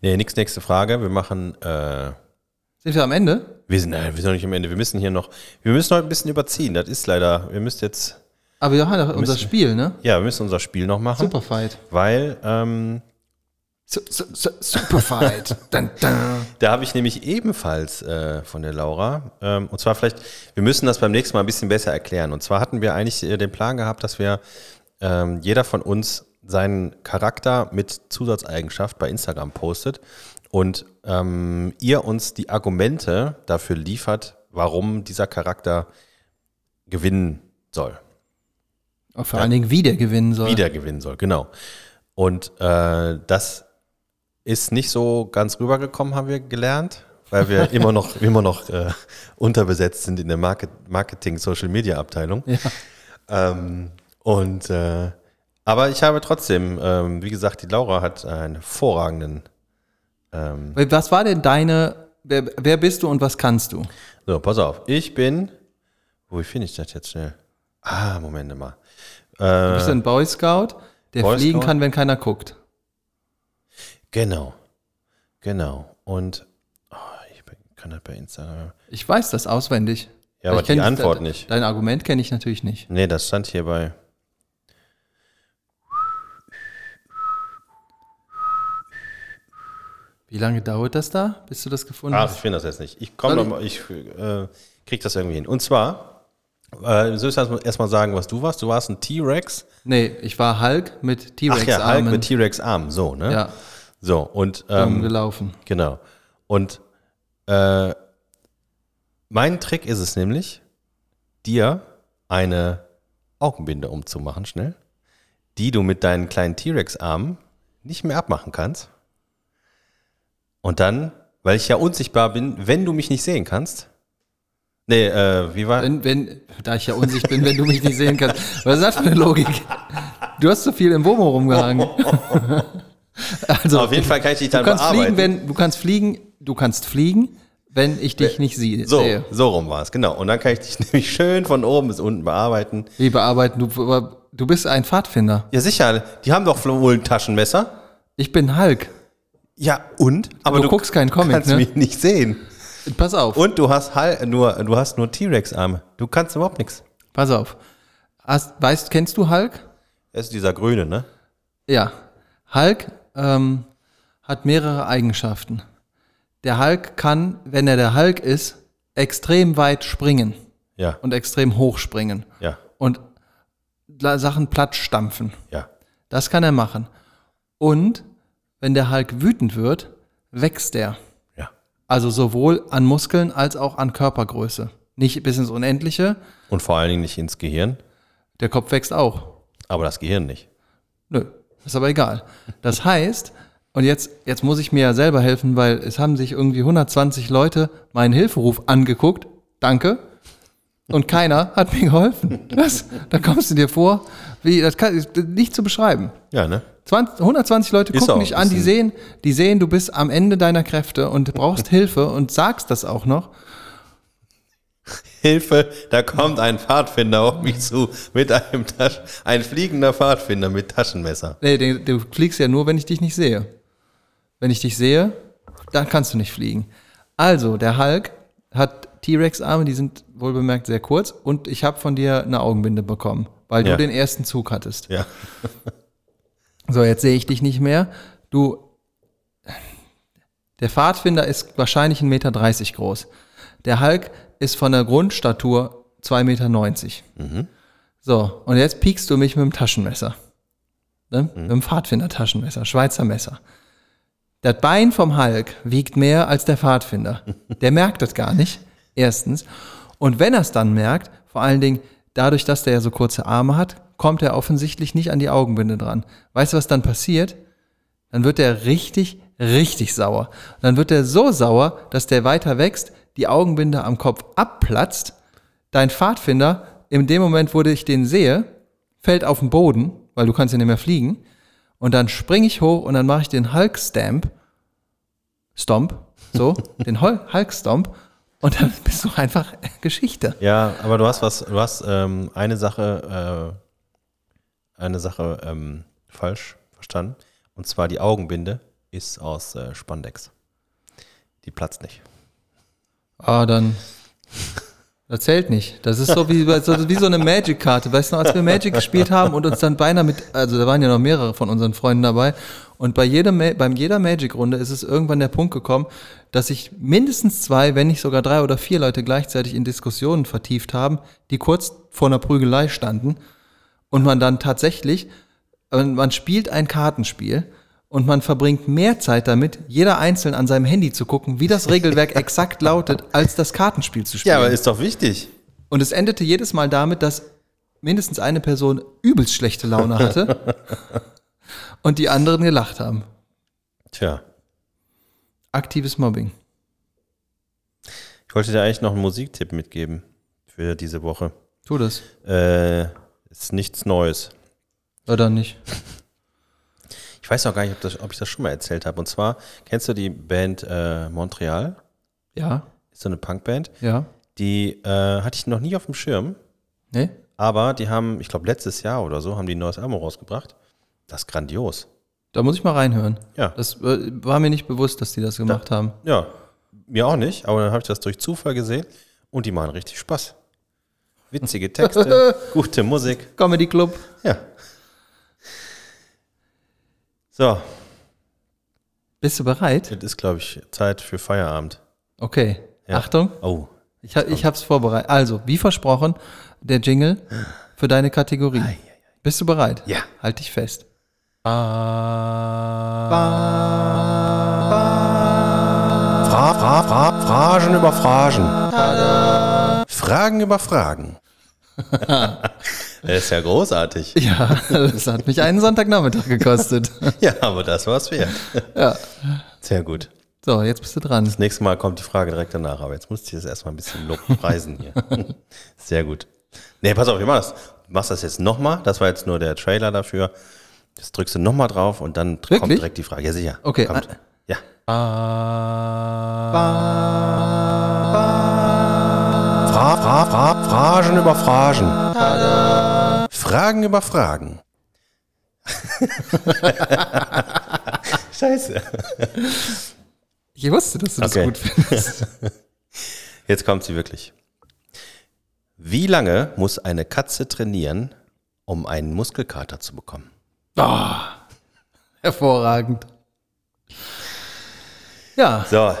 Nee, nix, nächste Frage. Wir machen, äh, Sind wir am Ende? wir sind, nein, wir sind noch nicht am Ende. Wir müssen hier noch, wir müssen heute ein bisschen überziehen. Das ist leider, wir müssen jetzt, Aber wir haben doch unser müssen- Spiel, ne? ja, wir müssen unser Spiel noch machen. Superfight. Weil, ähm, Superfight. dun, dun. Da habe ich nämlich ebenfalls äh, von der Laura, ähm, und zwar vielleicht, wir müssen das beim nächsten Mal ein bisschen besser erklären. Und zwar hatten wir eigentlich äh, den Plan gehabt, dass wir ähm, jeder von uns seinen Charakter mit Zusatzeigenschaft bei Instagram postet und ähm, ihr uns die Argumente dafür liefert, warum dieser Charakter gewinnen soll. Und vor allen Dingen, wie der gewinnen soll. Wieder gewinnen soll, genau. Und äh, das ist nicht so ganz rübergekommen, haben wir gelernt, weil wir immer noch, immer noch äh, unterbesetzt sind in der Market Marketing-Social-Media-Abteilung. Ja. Ähm, und äh, aber ich habe trotzdem, ähm, wie gesagt, die Laura hat einen hervorragenden. Ähm, Was war denn deine, wer, wer bist du und was kannst du? so, pass auf. Ich bin. Wo finde ich das jetzt schnell? Ah, Moment mal. Du Äh, bist ein Boy Scout, der Boy fliegen Scout? kann, wenn keiner guckt. Genau. Genau. Und oh, ich kann das bei Instagram. Ich weiß das auswendig. Ja, aber Ich kenn die Antwort de- nicht. Dein Argument kenne ich natürlich nicht. Nee, das stand hier bei. Wie lange dauert das da, bis du das gefunden Ach, ich hast? finde das jetzt nicht. Ich komme Soll noch mal, ich äh, krieg das irgendwie hin. Und zwar, äh, soll ich erstmal sagen, was du warst? Du warst ein T-Rex. Nee, ich war Hulk mit Ach ja, T-Rex-Armen. Hulk mit T-Rex-Arm, so, ne? ja, So, und ähm, gelaufen. genau. Und äh, mein Trick ist es nämlich, dir eine Augenbinde umzumachen, schnell, die du mit deinen kleinen T-Rex-Armen nicht mehr abmachen kannst. Und dann, weil ich ja unsichtbar bin, wenn du mich nicht sehen kannst. Nee, äh, wie war. Wenn, wenn, da ich ja unsicht bin, wenn du mich nicht sehen kannst. Was ist das für eine Logik? Du hast so viel im Womo rumgehangen. also, Auf jeden Fall kann ich dich du dann kannst bearbeiten. fliegen, wenn, du kannst fliegen, du kannst fliegen, wenn ich dich nicht sie, so, sehe. so rum war es, genau. Und dann kann ich dich nämlich schön von oben bis unten bearbeiten. Wie bearbeiten? Du, du bist ein Pfadfinder. Ja, sicher, die haben doch wohl ein Taschenmesser. Ich bin Hulk. Ja, und? Aber Du guckst keinen Comic, kannst ne? mich nicht sehen. Pass auf, Und du hast Hal nur, du hast nur T-Rex-Arme. Du kannst überhaupt nichts. pass auf. Hast, weißt, kennst du Hulk? Er ist dieser Grüne, ne? Ja. Hulk ähm, hat mehrere Eigenschaften. Der Hulk kann, wenn er der Hulk ist, extrem weit springen Ja, und extrem hoch springen ja, und Sachen platt stampfen. ja. Das kann er machen. Und wenn der Hulk wütend wird, wächst er. Ja. Also sowohl an Muskeln als auch an Körpergröße. Nicht bis ins Unendliche. Und vor allen Dingen nicht ins Gehirn, Der Kopf wächst auch. aber das Gehirn nicht. Nö, ist aber egal. Das heißt, und jetzt, jetzt muss ich mir ja selber helfen, weil es haben sich irgendwie 120 Leute meinen Hilferuf angeguckt. Danke. Und keiner hat mir geholfen. Das, da kommst du dir vor, wie, das kann, ist nicht zu beschreiben. Ja, ne? 20, 120 Leute gucken dich an, die sehen, die sehen, du bist am Ende deiner Kräfte und brauchst Hilfe und sagst das auch noch. Hilfe, da kommt ein Pfadfinder auf mich zu mit einem Tasch ein fliegender Pfadfinder mit Taschenmesser. Nee, du, du fliegst ja nur, wenn ich dich nicht sehe. Wenn ich dich sehe, dann kannst du nicht fliegen. Also, der Hulk hat T-Rex-Arme, die sind wohlbemerkt sehr kurz und ich habe von dir eine Augenbinde bekommen, weil Ja. du den ersten Zug hattest. Ja. So, jetzt sehe ich dich nicht mehr. Du, der Pfadfinder ist wahrscheinlich 1,30 Meter groß. Der Hulk ist von der Grundstatur 2,90 Meter. So, und jetzt piekst du mich mit dem Taschenmesser. Ne? Mit dem Pfadfinder-Taschenmesser, Schweizer Messer. Das Bein vom Hulk wiegt mehr als der Pfadfinder. Der merkt das gar nicht, erstens. Und wenn er es dann merkt, vor allen Dingen dadurch, dass der ja so kurze Arme hat, kommt er offensichtlich nicht an die Augenbinde dran. Weißt du, was dann passiert? Dann wird er richtig, richtig sauer. Und dann wird er so sauer, dass der weiter wächst, die Augenbinde am Kopf abplatzt. Dein Pfadfinder, in dem Moment, wo ich den sehe, fällt auf den Boden, weil du kannst ja nicht mehr fliegen. Und dann springe ich hoch und dann mache ich den Hulk-Stamp. Stomp. So, den Hulk-Stomp. Und dann bist du einfach Geschichte. Ja, aber du hast was, du hast ähm, eine Sache, äh, eine Sache ähm, falsch verstanden. Und zwar die Augenbinde ist aus äh, Spandex. Die platzt nicht. Ah, dann. Das zählt nicht. Das ist so wie, so, wie so eine Magic-Karte. Weißt du als wir Magic gespielt haben und uns dann beinahe mit, also da waren ja noch mehrere von unseren Freunden dabei. Und bei jedem, Ma- beim jeder Magic-Runde ist es irgendwann der Punkt gekommen, dass sich mindestens zwei, wenn nicht sogar drei oder vier Leute gleichzeitig in Diskussionen vertieft haben, die kurz vor einer Prügelei standen. Und man dann tatsächlich, man spielt ein Kartenspiel und man verbringt mehr Zeit damit, jeder einzeln an seinem Handy zu gucken, wie das Regelwerk exakt lautet, als das Kartenspiel zu spielen. Ja, aber ist doch wichtig. und es endete jedes Mal damit, dass mindestens eine Person übelst schlechte Laune hatte und die anderen gelacht haben. Tja, Aktives Mobbing. ich wollte dir eigentlich noch einen Musiktipp mitgeben für diese Woche. Tu das. Äh, ist nichts Neues. Oder nicht? Ich weiß noch gar nicht, ob, das, ob ich das schon mal erzählt habe. Und zwar, kennst du die Band äh, Montreal? Ja? Ist so eine Punkband. Ja? Die äh, hatte ich noch nie auf dem Schirm. Nee? Aber die haben, ich glaube, letztes Jahr oder so, haben die ein neues Album rausgebracht. Das ist grandios. Da muss ich mal reinhören. Ja. Das äh, war mir nicht bewusst, dass die das gemacht haben. Ja, mir auch nicht, aber dann habe ich das durch Zufall gesehen und die machen richtig Spaß. Witzige Texte, gute Musik. Comedy Club. Ja. So, Bist du bereit? jetzt ist, glaube ich, Zeit für Feierabend. Okay. Ja. Achtung. Oh, Ich, ha- ich habe es vorbereitet. Also, wie versprochen, der Jingle für deine Kategorie. Bist du bereit? Ja. Halt dich fest. Fra Fra Fra Phrasen über Phrasen. Fragen über Fragen. das ist ja großartig. Ja, das hat mich einen Sonntagnachmittag gekostet. Ja, aber das war's wert. Ja. Sehr gut. So, jetzt bist du dran. Das nächste Mal kommt die Frage direkt danach, aber jetzt musste ich das erstmal ein bisschen Lob preisen hier. Sehr gut. Nee, pass auf, ich mach das. Du machst das jetzt nochmal. Das war jetzt nur der Trailer dafür. Das drückst du nochmal drauf und dann kommt Wirklich? direkt die Frage. Ja, sicher. Okay, Kommt. ah. Ja. Fra Fra Fra Phrasen über Phrasen. Fragen über Fragen. Scheiße. Ich wusste, dass du das Okay. gut findest. Jetzt kommt sie wirklich. Wie lange muss eine Katze trainieren, um einen Muskelkater zu bekommen? Hervorragend. Ja, So,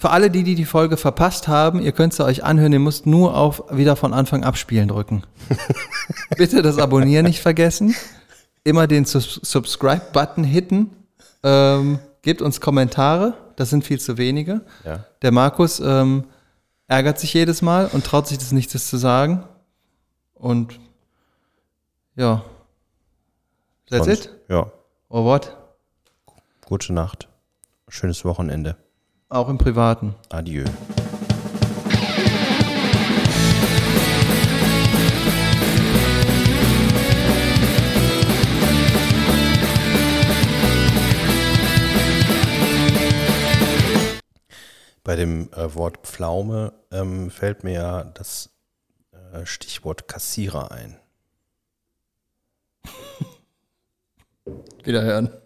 für alle, die, die die Folge verpasst haben, ihr könnt sie euch anhören, ihr müsst nur auf wieder von Anfang abspielen drücken. Bitte das Abonnieren nicht vergessen. Immer den Sus- Subscribe-Button hitten. Ähm, gebt uns Kommentare, das sind viel zu wenige. ja. Der Markus ähm, ärgert sich jedes Mal und traut sich das nichts zu sagen. Und ja. That's sonst- it? Ja. Or what? Gute Nacht. Schönes Wochenende. Auch im Privaten. Adieu. Bei dem äh, Wort Pflaume ähm, fällt mir ja das äh, Stichwort Kassierer ein. Wiederhören.